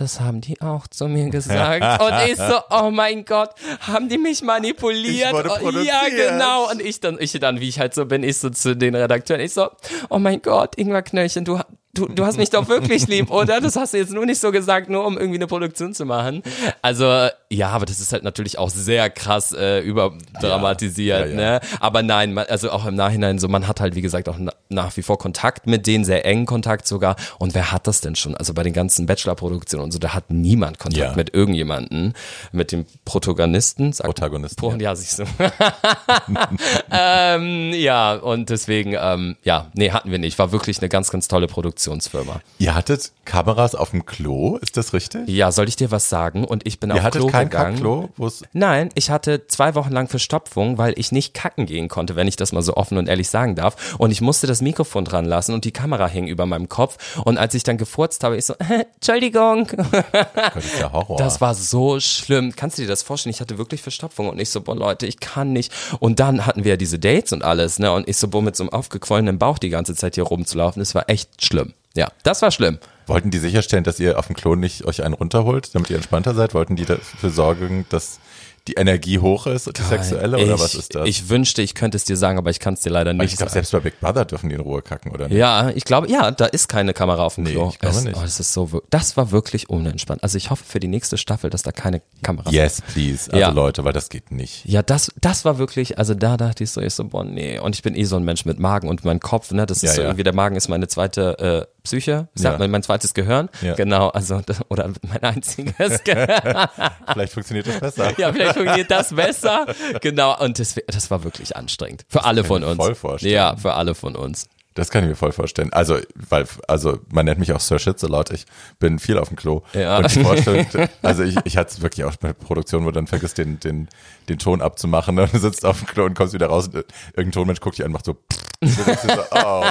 das haben die auch zu mir gesagt. Und ich so, oh mein Gott, haben die mich manipuliert? Wurde Oh, ja, genau. Und ich dann, ich dann, wie ich halt so bin, ich so zu den Redakteuren, ich so, oh mein Gott, Ingwer Knöllchen, du, du, du hast mich doch wirklich lieb, oder? Das hast du jetzt nur nicht so gesagt, nur um irgendwie eine Produktion zu machen. Also, ja, aber das ist halt natürlich auch sehr krass äh, überdramatisiert, Ja, ja, ja. ne? Aber nein, man, also auch im Nachhinein so, man hat halt, wie gesagt, auch na, nach wie vor Kontakt mit denen, sehr engen Kontakt sogar. Und wer hat das denn schon? Also bei den ganzen Bachelor-Produktionen und so, da hat niemand Kontakt Ja. mit irgendjemanden, mit dem Protagonisten. Sagt Protagonisten, Pro, ja, siehst du. ähm, ja, und deswegen, ähm, ja, nee, hatten wir nicht. War wirklich eine ganz, ganz tolle Produktionsfirma. Ihr hattet Kameras auf dem Klo, ist das richtig? Ja, soll ich dir was sagen? Und ich bin Ihr auf Klo kein gegangen. Es Nein, ich hatte zwei Wochen lang Verstopfung, weil ich nicht kacken gehen konnte, wenn ich das mal so offen und ehrlich sagen darf. Und ich musste das Mikrofon dran lassen und die Kamera hing über meinem Kopf. Und als ich dann gefurzt habe, ich so, Entschuldigung. Gott, ist ja Horror. Das war so schlimm. Kannst du dir das vorstellen? Ich hatte wirklich Verstopfung und ich so, boah Leute, ich kann nicht. Und dann hatten wir ja diese Dates und alles, ne? Und ich so, boah, mit so einem aufgequollenen Bauch die ganze Zeit hier rumzulaufen. Das war echt schlimm. Ja, das war schlimm. Wollten die sicherstellen, dass ihr auf dem Klo nicht euch einen runterholt, damit ihr entspannter seid? Wollten die dafür sorgen, dass die Energie hoch ist, die sexuelle, oder ich, was ist das? Ich wünschte, ich könnte es dir sagen, aber ich kann es dir leider nicht ich glaube, selbst bei Big Brother dürfen die in Ruhe kacken, oder nicht? Ja, ich glaube, ja, da ist keine Kamera auf dem Nee, Klo. ich glaube es, nicht. Oh, das ist so, das war wirklich unentspannt. Also ich hoffe für die nächste Staffel, dass da keine Kamera Yes, please. Also Ja. Leute, weil das geht nicht. Ja, das, das war wirklich, also da dachte ich so, ich so, boah, nee. Und ich bin eh so ein Mensch mit Magen und mein Kopf, ne, das ist Ja, so ja. irgendwie, der Magen ist meine zweite äh, Psyche, sagt Ja. man, mein zweites Gehirn. Ja. Genau, also, das, oder mein einziges Gehirn. Vielleicht funktioniert das besser. ja, vielleicht funktioniert das besser. Genau, und das, das war wirklich anstrengend. Für alle kann von uns. voll vorstellen. Ja, für alle von uns. Das kann ich mir voll vorstellen. Also, weil, also man nennt mich auch Sir Shitsalot. Ich bin viel auf dem Klo. Ja. Und also ich, ich hatte es wirklich auch bei Produktion, wo du dann vergisst, den, den, den Ton abzumachen. Und du sitzt auf dem Klo und kommst wieder raus und irgendein Tonmensch guckt dich an und macht so, und dir so, oh,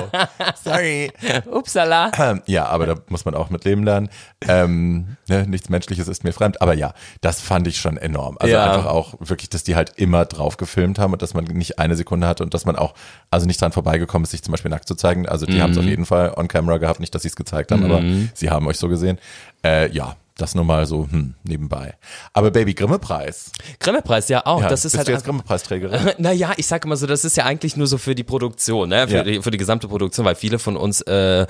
sorry. Upsala. Ähm, ja, aber da muss man auch mit leben lernen. Ähm, ne, nichts Menschliches ist mir fremd. Aber ja, das fand ich schon enorm. Also Ja. einfach auch wirklich, dass die halt immer drauf gefilmt haben und dass man nicht eine Sekunde hatte und dass man auch also nicht dran vorbeigekommen ist, sich zum Beispiel nackt zu zeigen. Also die haben es auf jeden Fall on camera gehabt, nicht, dass sie es gezeigt haben, aber sie haben euch so gesehen. Äh, ja, das nur mal so hm, nebenbei. Aber Baby Grimme-Preis. Grimme-Preis, ja auch. Ja, das ist bist halt du jetzt Grimme-Preisträgerin? Naja, ich sag immer so, das ist ja eigentlich nur so für die Produktion, ne? Für, Ja. die, für die gesamte Produktion, weil viele von uns äh,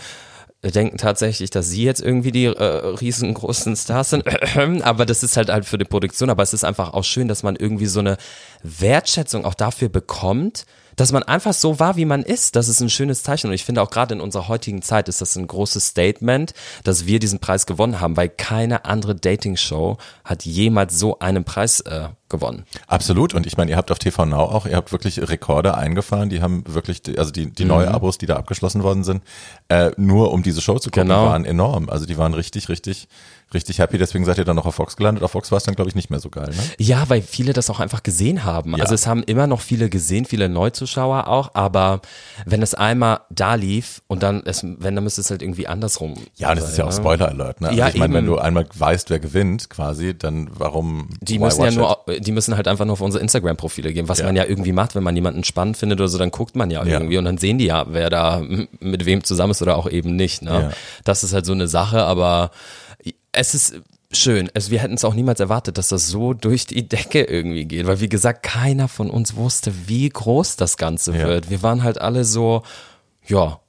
denken tatsächlich, dass sie jetzt irgendwie die äh, riesengroßen Stars sind. Aber das ist halt halt für die Produktion. Aber es ist einfach auch schön, dass man irgendwie so eine Wertschätzung auch dafür bekommt, dass man einfach so war, wie man ist. Das ist ein schönes Zeichen. Und ich finde auch gerade in unserer heutigen Zeit ist das ein großes Statement, dass wir diesen Preis gewonnen haben, weil keine andere Dating-Show hat jemals so einen Preis äh, gewonnen. Absolut. Und ich meine, ihr habt auf TV Now auch, ihr habt wirklich Rekorde eingefahren. Die haben wirklich, die- also die, die Mhm. neue Abos, die da abgeschlossen worden sind, äh, nur um diese Show zu gucken, Genau. waren enorm. Also die waren richtig, richtig, richtig happy. Deswegen seid ihr dann noch auf Fox gelandet. Auf Fox war es dann, glaube ich, nicht mehr so geil. Ne? Ja, weil viele das auch einfach gesehen haben. Ja. Also es haben immer noch viele gesehen, viele Neuzuschauer auch, aber wenn es einmal da lief und dann, es, wenn, dann müsste es halt irgendwie andersrum. Ja, und es ist ja auch Spoiler Alert. Ne? Also Ja, ich meine, wenn du einmal weißt, wer gewinnt, quasi, dann warum? Die müssen ja nur? Die müssen halt einfach nur auf unsere Instagram-Profile gehen, was Ja. man ja irgendwie macht, wenn man jemanden spannend findet oder so, dann guckt man ja, Ja. irgendwie und dann sehen die ja, wer da mit wem zusammen ist oder auch eben nicht. Ne? Ja. Das ist halt so eine Sache, aber es ist schön. Also wir hätten es auch niemals erwartet, dass das so durch die Decke irgendwie geht, weil wie gesagt, keiner von uns wusste, wie groß das Ganze wird. Wir waren halt alle so, ja,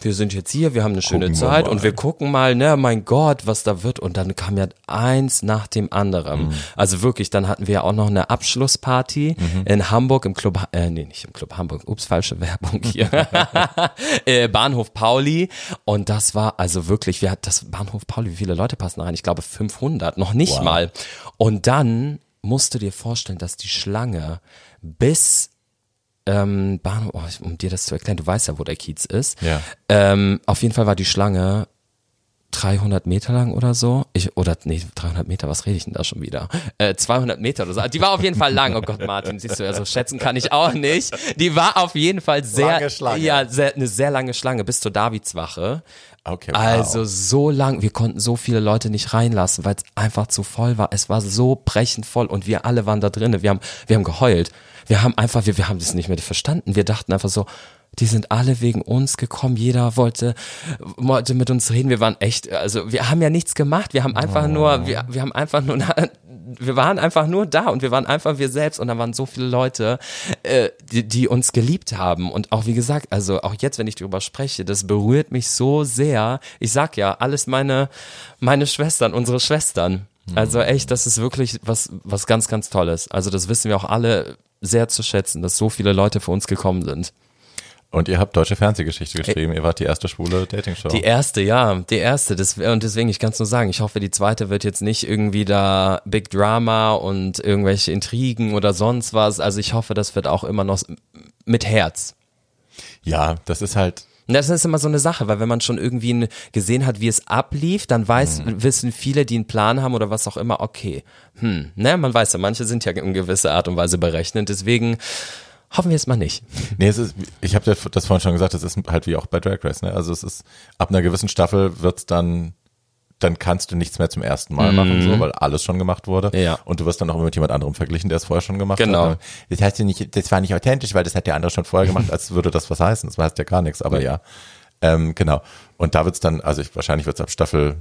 wir sind jetzt hier, wir haben eine schöne Gucken Zeit und wir gucken mal, ne, mein Gott, was da wird. Und dann kam ja eins nach dem anderen. Mhm. Also wirklich, dann hatten wir ja auch noch eine Abschlussparty Mhm. in Hamburg im Club, äh, nee, nicht im Club Hamburg, ups, falsche Werbung hier. äh, Bahnhof Pauli. Und das war also wirklich, wir hatten das Bahnhof Pauli, wie viele Leute passen da rein? Ich glaube 500, noch nicht Wow. mal. Und dann musst du dir vorstellen, dass die Schlange bis ähm, Bahnhof, oh, um dir das zu erklären, du weißt ja, wo der Kiez ist. Ja. Ähm, auf jeden Fall war die Schlange 300 Meter lang oder so. Ich, oder, nee, 300 Meter, was rede ich denn da schon wieder? Äh, 200 Meter oder so. Die war auf jeden Fall lang. Oh Gott, Martin, siehst du, also schätzen kann ich auch nicht. Die war auf jeden Fall sehr, ja, sehr, eine sehr lange Schlange bis zur Davidswache. Okay, wow. Also so lang, wir konnten so viele Leute nicht reinlassen, weil es einfach zu voll war. Es war so brechend voll und wir alle waren da drinnen. Wir haben, wir haben geheult. Wir haben einfach, wir, wir haben das nicht mehr verstanden. Wir dachten einfach so, die sind alle wegen uns gekommen. Jeder wollte, wollte mit uns reden. Wir waren echt, also wir haben ja nichts gemacht. Wir haben einfach nur, wir, wir haben einfach nur, wir waren einfach nur da und wir waren einfach wir selbst und da waren so viele Leute, äh, die, die uns geliebt haben und auch wie gesagt, also auch jetzt, wenn ich darüber spreche, das berührt mich so sehr. Ich sag ja, alles meine meine Schwestern, unsere Schwestern. Also echt, das ist wirklich was was ganz ganz tolles. Also das wissen wir auch alle sehr zu schätzen, dass so viele Leute für uns gekommen sind. Und ihr habt deutsche Fernsehgeschichte geschrieben. Ihr wart die erste schwule Dating-Show. Die erste, ja, die erste. Das, und deswegen, ich kann es nur sagen, ich hoffe, die zweite wird jetzt nicht irgendwie da Big Drama und irgendwelche Intrigen oder sonst was. Also ich hoffe, das wird auch immer noch mit Herz. Ja, das ist halt, Das ist immer so eine Sache, weil wenn man schon irgendwie gesehen hat, wie es ablief, dann weiß, Mhm. wissen viele, die einen Plan haben oder was auch immer, okay, hm, ne, man weiß ja, manche sind ja in gewisser Art und Weise berechnet, deswegen hoffen wir es mal nicht. Nee, es ist, ich habe das vorhin schon gesagt, das ist halt wie auch bei Drag Race, ne? Also es ist, ab einer gewissen Staffel wird's dann, dann kannst du nichts mehr zum ersten Mal machen, so, weil alles schon gemacht wurde. Mhm. Ja. Und du wirst dann auch immer mit jemand anderem verglichen, der es vorher schon gemacht Genau. hat. Das heißt ja nicht, das war nicht authentisch, weil das hat der andere schon vorher gemacht, als würde das was heißen. Das heißt ja gar nichts, aber ja. Ähm, genau. Und da wird's dann, also ich, wahrscheinlich wird's ab Staffel,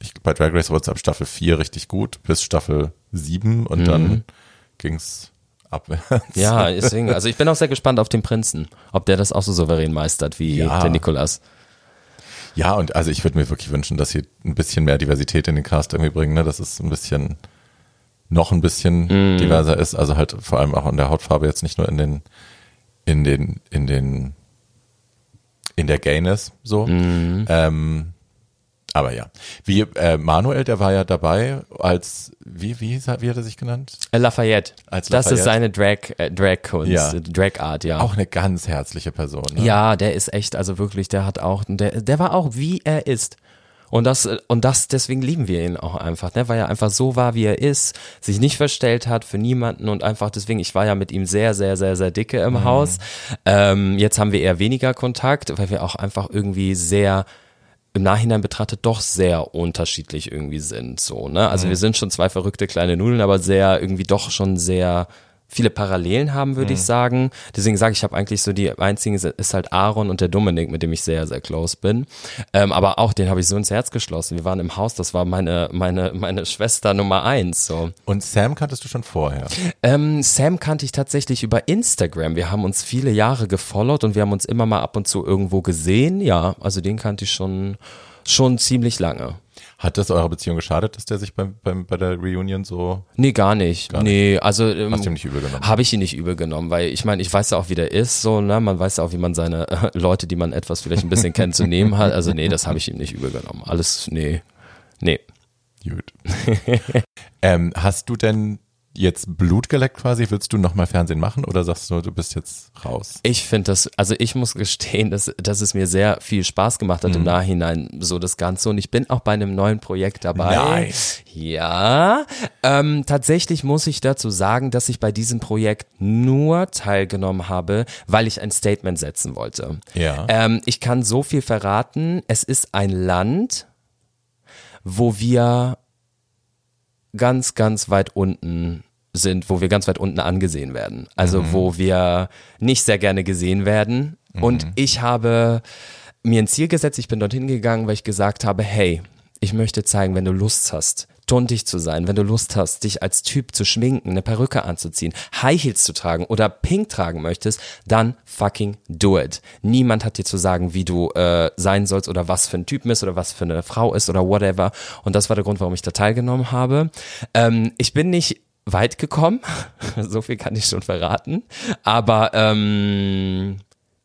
ich, bei Drag Race wird's ab Staffel 4 richtig gut, bis Staffel 7 und dann ging's abwärts. Ja, deswegen, also ich bin auch sehr gespannt auf den Prinzen, ob der das auch so souverän meistert wie Ja. der Nikolas. Ja, und also ich würde mir wirklich wünschen, dass sie ein bisschen mehr Diversität in den Cast irgendwie bringen, ne? dass es ein bisschen, noch ein bisschen diverser ist. Also halt vor allem auch in der Hautfarbe, jetzt nicht nur in den, in den, in den, in der Gayness so. Ähm, aber ja. Wie äh, Manuel, der war ja dabei als, wie, wie, er- wie hat er sich genannt? Äh, Lafayette. Als Das ist Lafayette. seine Drag, äh, Drag-Kunst, Ja. äh, Drag-Art, ja. Auch eine ganz herzliche Person. Ne? Ja, der ist echt, also wirklich, der hat auch, der, der war auch wie er ist. Und das, und das, deswegen lieben wir ihn auch einfach, ne, weil er einfach so war, wie er ist, sich nicht verstellt hat für niemanden und einfach deswegen, ich war ja mit ihm sehr, sehr, sehr, sehr dicke im Haus. Ähm, jetzt haben wir eher weniger Kontakt, weil wir auch einfach irgendwie sehr, im Nachhinein betrachtet doch sehr unterschiedlich irgendwie sind, so, ne? Also wir sind schon zwei verrückte kleine Nudeln, aber sehr, irgendwie doch schon sehr viele Parallelen haben, würde ich sagen. Deswegen sage ich, ich habe eigentlich so die einzigen ist halt Aaron und der Dominik, mit dem ich sehr, sehr close bin. Ähm, aber auch den habe ich so ins Herz geschlossen. Wir waren im Haus, das war meine, meine, meine Schwester Nummer eins, so. Und Sam kanntest du schon vorher. Ähm, Sam kannte ich tatsächlich über Instagram. Wir haben uns viele Jahre gefollowt und wir haben uns immer mal ab und zu irgendwo gesehen. Ja, also den kannte ich schon, schon ziemlich lange. Hat das eurer Beziehung geschadet, dass der sich beim, beim, bei der Reunion so, Nee, gar nicht. nee, also ähm, hast du ihm nicht übel genommen? habe ich ihn nicht übel genommen, weil ich meine, ich weiß ja auch, wie der ist, so, ne? Man weiß ja auch, wie man seine äh, Leute, die man etwas vielleicht ein bisschen kennt, zu nehmen hat. Also nee, das habe ich ihm nicht übel genommen. Alles, nee. Nee. Gut. ähm, hast du denn jetzt Blut geleckt quasi? Willst du nochmal Fernsehen machen oder sagst du, du bist jetzt raus? Ich finde das, also ich muss gestehen, dass, dass es mir sehr viel Spaß gemacht hat im Nachhinein, so das Ganze. Und ich bin auch bei einem neuen Projekt dabei. Nein. Ja. Ähm, tatsächlich muss ich dazu sagen, dass ich bei diesem Projekt nur teilgenommen habe, weil ich ein Statement setzen wollte. Ja. Ähm, ich kann so viel verraten. Es ist ein Land, wo wir ganz, ganz weit unten sind, wo wir ganz weit unten angesehen werden. Also wo wir nicht sehr gerne gesehen werden. Und ich habe mir ein Ziel gesetzt, ich bin dorthin gegangen, weil ich gesagt habe, hey, ich möchte zeigen, wenn du Lust hast, tuntig zu sein, wenn du Lust hast, dich als Typ zu schminken, eine Perücke anzuziehen, High Heels zu tragen oder Pink tragen möchtest, dann fucking do it. Niemand hat dir zu sagen, wie du äh, sein sollst oder was für ein Typ bist oder was für eine Frau ist oder whatever. Und das war der Grund, warum ich da teilgenommen habe. Ähm, ich bin nicht weit gekommen, so viel kann ich schon verraten, aber ähm,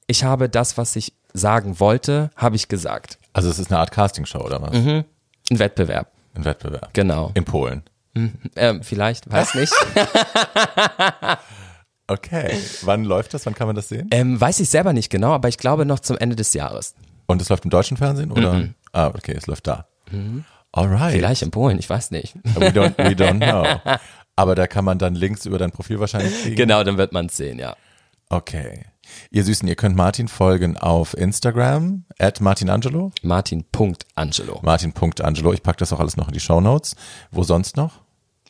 ich habe das, was ich sagen wollte, habe ich gesagt. Also es ist eine Art Castingshow oder was? Ein Wettbewerb, Ein Wettbewerb. genau. In Polen. Ähm, vielleicht, weiß nicht. Okay. Wann läuft das? Wann kann man das sehen? ähm, weiß ich selber nicht genau, aber ich glaube noch zum Ende des Jahres. Und es läuft im deutschen Fernsehen oder? Ah, okay, es läuft da. Alright. Vielleicht in Polen, ich weiß nicht. We don't, we don't know. Aber da kann man dann Links über dein Profil wahrscheinlich kriegen. genau, dann wird man es sehen, ja. Okay. Ihr Süßen, ihr könnt Martin folgen auf Instagram, at martinangelo, Martin.angelo. martin.angelo. Ich packe das auch alles noch in die Show Notes. Wo sonst noch?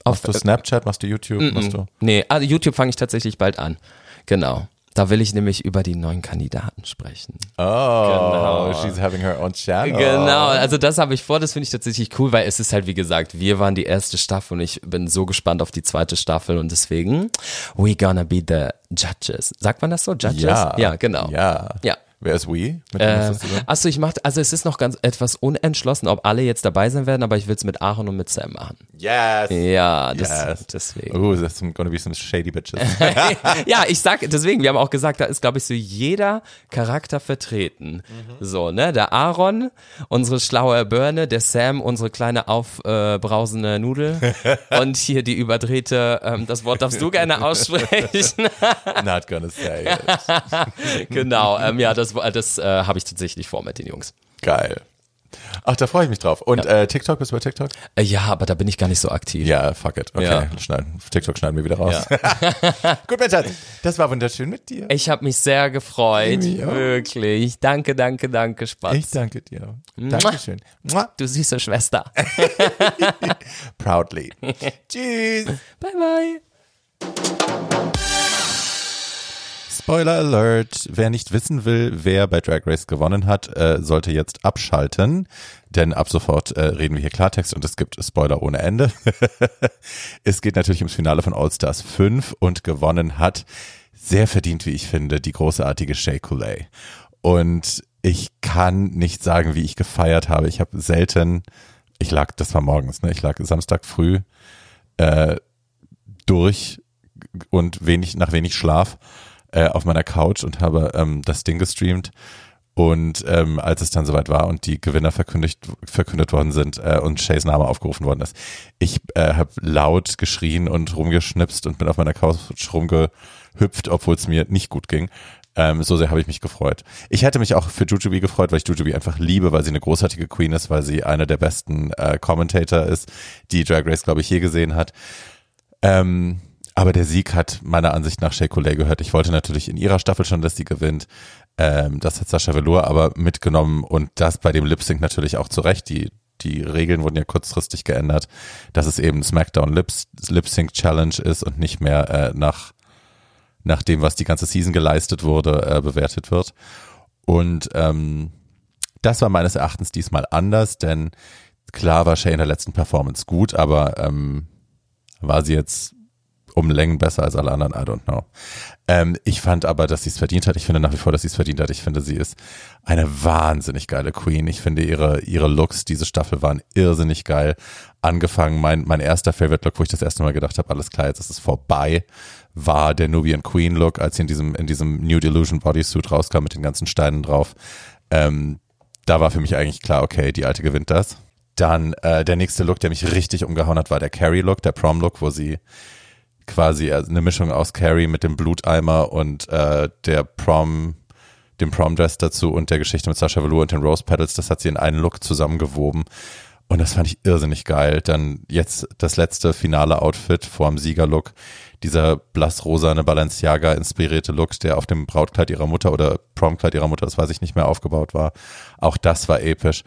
Auf, Machst du Snapchat, machst du YouTube, machst du? Nee, also YouTube fange ich tatsächlich bald an. Genau. Da will ich nämlich über die neuen Kandidaten sprechen. Oh, Genau. she's having her own channel. Genau, also das habe ich vor, das finde ich tatsächlich cool, weil es ist halt, wie gesagt, wir waren die erste Staffel und ich bin so gespannt auf die zweite Staffel und deswegen, we gonna be the judges. Sagt man das so? Judges? Ja. Ja, genau. Ja. Ja. Wer ist we? Mit Äh, das achso, ich mach, also es ist noch ganz etwas unentschlossen, ob alle jetzt dabei sein werden, aber ich will es mit Aaron und mit Sam machen. Yes. Ja, das, Yes. deswegen. Oh, that's some- gonna be some shady bitches. ja, ich sag, deswegen, wir haben auch gesagt, da ist, glaube ich, so jeder Charakter vertreten. So, ne, der Aaron, unsere schlaue Birne, der Sam, unsere kleine aufbrausende Nudel und hier die überdrehte, ähm, das Wort darfst du gerne aussprechen. Not gonna say it. genau, ähm, ja, das das, das äh, habe ich tatsächlich vor mit den Jungs. Geil. Ach, da freue ich mich drauf. Und äh, TikTok, bist du bei TikTok? Äh, ja, aber da bin ich gar nicht so aktiv. Ja, fuck it. Okay, Ja. schneiden. TikTok schneiden wir wieder raus. Gut, mein Schatz. Das war wunderschön mit dir. Ich habe mich sehr gefreut. Wirklich. Danke, danke, danke, Spatz. Ich danke dir. Dankeschön. Mua. Du süße Schwester. Proudly. Tschüss. bye, bye. Spoiler Alert. Wer nicht wissen will, wer bei Drag Race gewonnen hat, äh, sollte jetzt abschalten, denn ab sofort äh, reden wir hier Klartext und es gibt Spoiler ohne Ende. es geht natürlich ums Finale von All Stars 5 und gewonnen hat, sehr verdient, wie ich finde, die großartige Shea Coulee. Und ich kann nicht sagen, wie ich gefeiert habe. Ich habe selten, ich lag, das war morgens, ne? Ich lag Samstag früh äh, durch und wenig nach wenig Schlaf äh, auf meiner Couch und habe ähm, das Ding gestreamt. Und ähm, als es dann soweit war und die Gewinner verkündigt, verkündet worden sind äh, und Shays Name aufgerufen worden ist, ich äh, habe laut geschrien und rumgeschnipst und bin auf meiner Couch rumgehüpft, obwohl es mir nicht gut ging. Ähm, so sehr habe ich mich gefreut. Ich hätte mich auch für Jujubee gefreut, weil ich Jujubee einfach liebe, weil sie eine großartige Queen ist, weil sie eine der besten äh, Commentator ist, die Drag Race, glaube ich, je gesehen hat. Ähm, aber der Sieg hat meiner Ansicht nach Shea Coulee gehört. Ich wollte natürlich in ihrer Staffel schon, dass sie gewinnt. Ähm, das hat Sascha Velour aber mitgenommen und das bei dem Lip Sync natürlich auch zurecht. Die, die Regeln wurden ja kurzfristig geändert, dass es eben SmackDown Lips, Lip Sync Challenge ist und nicht mehr äh, nach, nach dem, was die ganze Season geleistet wurde, äh, bewertet wird. Und ähm, das war meines Erachtens diesmal anders, denn klar war Shea in der letzten Performance gut, aber ähm, war sie jetzt um Längen besser als alle anderen, I don't know. Ähm, ich fand aber, dass sie es verdient hat. Ich finde nach wie vor, dass sie es verdient hat. Ich finde, sie ist eine wahnsinnig geile Queen. Ich finde ihre, ihre Looks, diese Staffel waren irrsinnig geil. Angefangen, mein, mein erster Favorite Look, wo ich das erste Mal gedacht habe, alles klar, jetzt ist es vorbei, war der Nubian Queen Look, als sie in diesem, in diesem New Delusion Bodysuit rauskam mit den ganzen Steinen drauf. Ähm, da war für mich eigentlich klar, okay, die alte gewinnt das. Dann äh, der nächste Look, der mich richtig umgehauen hat, war der Carrie Look, der Prom Look, wo sie quasi also eine Mischung aus Carrie mit dem Bluteimer und äh, der Prom, dem Prom-Dress dazu und der Geschichte mit Sascha Velour und den Rose Petals, das hat sie in einen Look zusammengewoben. Und das fand ich irrsinnig geil. Dann jetzt das letzte finale Outfit vorm Siegerlook. Dieser blassrosane Balenciaga inspirierte Look, der auf dem Brautkleid ihrer Mutter oder Promkleid ihrer Mutter, das weiß ich nicht mehr, aufgebaut war. Auch das war episch.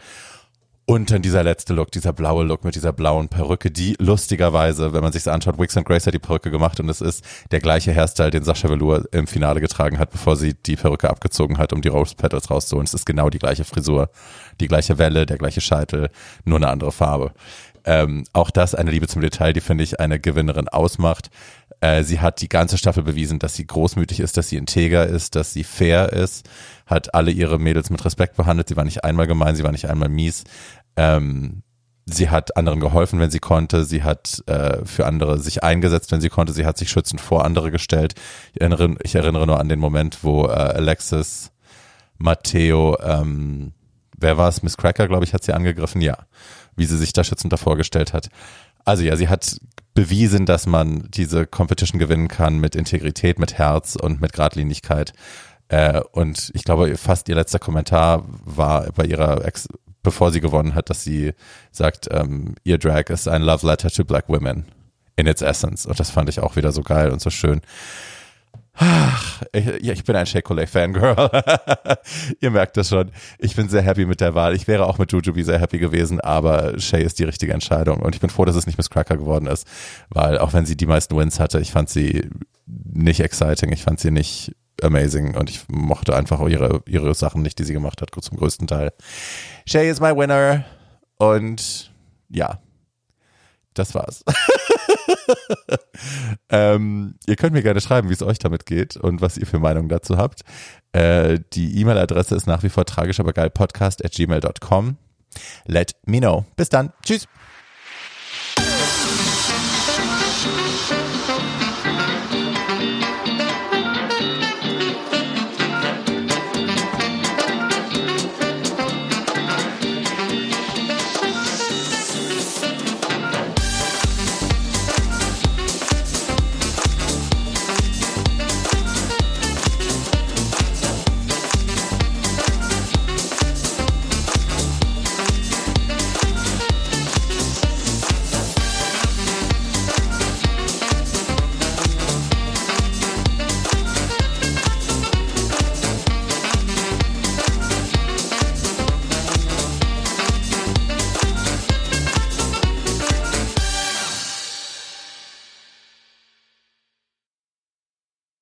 Und dann dieser letzte Look, dieser blaue Look mit dieser blauen Perücke, die lustigerweise, wenn man sich anschaut, Wix und Grace hat die Perücke gemacht und es ist der gleiche Hairstyle, den Sascha Velour im Finale getragen hat, bevor sie die Perücke abgezogen hat, um die Rose Petals rauszuholen. Es ist genau die gleiche Frisur, die gleiche Welle, der gleiche Scheitel, nur eine andere Farbe. Ähm, auch das eine Liebe zum Detail, die finde ich eine Gewinnerin ausmacht. Äh, sie hat die ganze Staffel bewiesen, dass sie großmütig ist, dass sie integer ist, dass sie fair ist, hat alle ihre Mädels mit Respekt behandelt. Sie war nicht einmal gemein, sie war nicht einmal mies. Ähm, sie hat anderen geholfen, wenn sie konnte. Sie hat äh, für andere sich eingesetzt, wenn sie konnte. Sie hat sich schützend vor andere gestellt. Ich erinnere, ich erinnere nur an den Moment, wo äh, Alexis Matteo, ähm, wer war es? Miss Cracker, glaube ich, hat sie angegriffen. Ja, wie sie sich da schützend davor gestellt hat. Also ja, sie hat bewiesen, dass man diese Competition gewinnen kann mit Integrität, mit Herz und mit Gradlinigkeit. Äh, und ich glaube, fast ihr letzter Kommentar war bei ihrer Ex bevor sie gewonnen hat, dass sie sagt, ähm, ihr Drag ist ein Love Letter to Black Women in its essence. Und das fand ich auch wieder so geil und so schön. Ich, ich bin ein Shea Fangirl. Ihr merkt das schon. Ich bin sehr happy mit der Wahl. Ich wäre auch mit Jujubee sehr happy gewesen, aber Shay ist die richtige Entscheidung. Und ich bin froh, dass es nicht Miss Cracker geworden ist, weil auch wenn sie die meisten Wins hatte, ich fand sie nicht exciting. Ich fand sie nicht amazing und ich mochte einfach ihre, ihre Sachen nicht, die sie gemacht hat, zum größten Teil. Shay is my winner und ja, das war's. ähm, ihr könnt mir gerne schreiben, wie es euch damit geht und was ihr für Meinungen dazu habt. Äh, die E-Mail-Adresse ist nach wie vor tragisch, aber geil podcast at gmail.com. Let me know. Bis dann. Tschüss.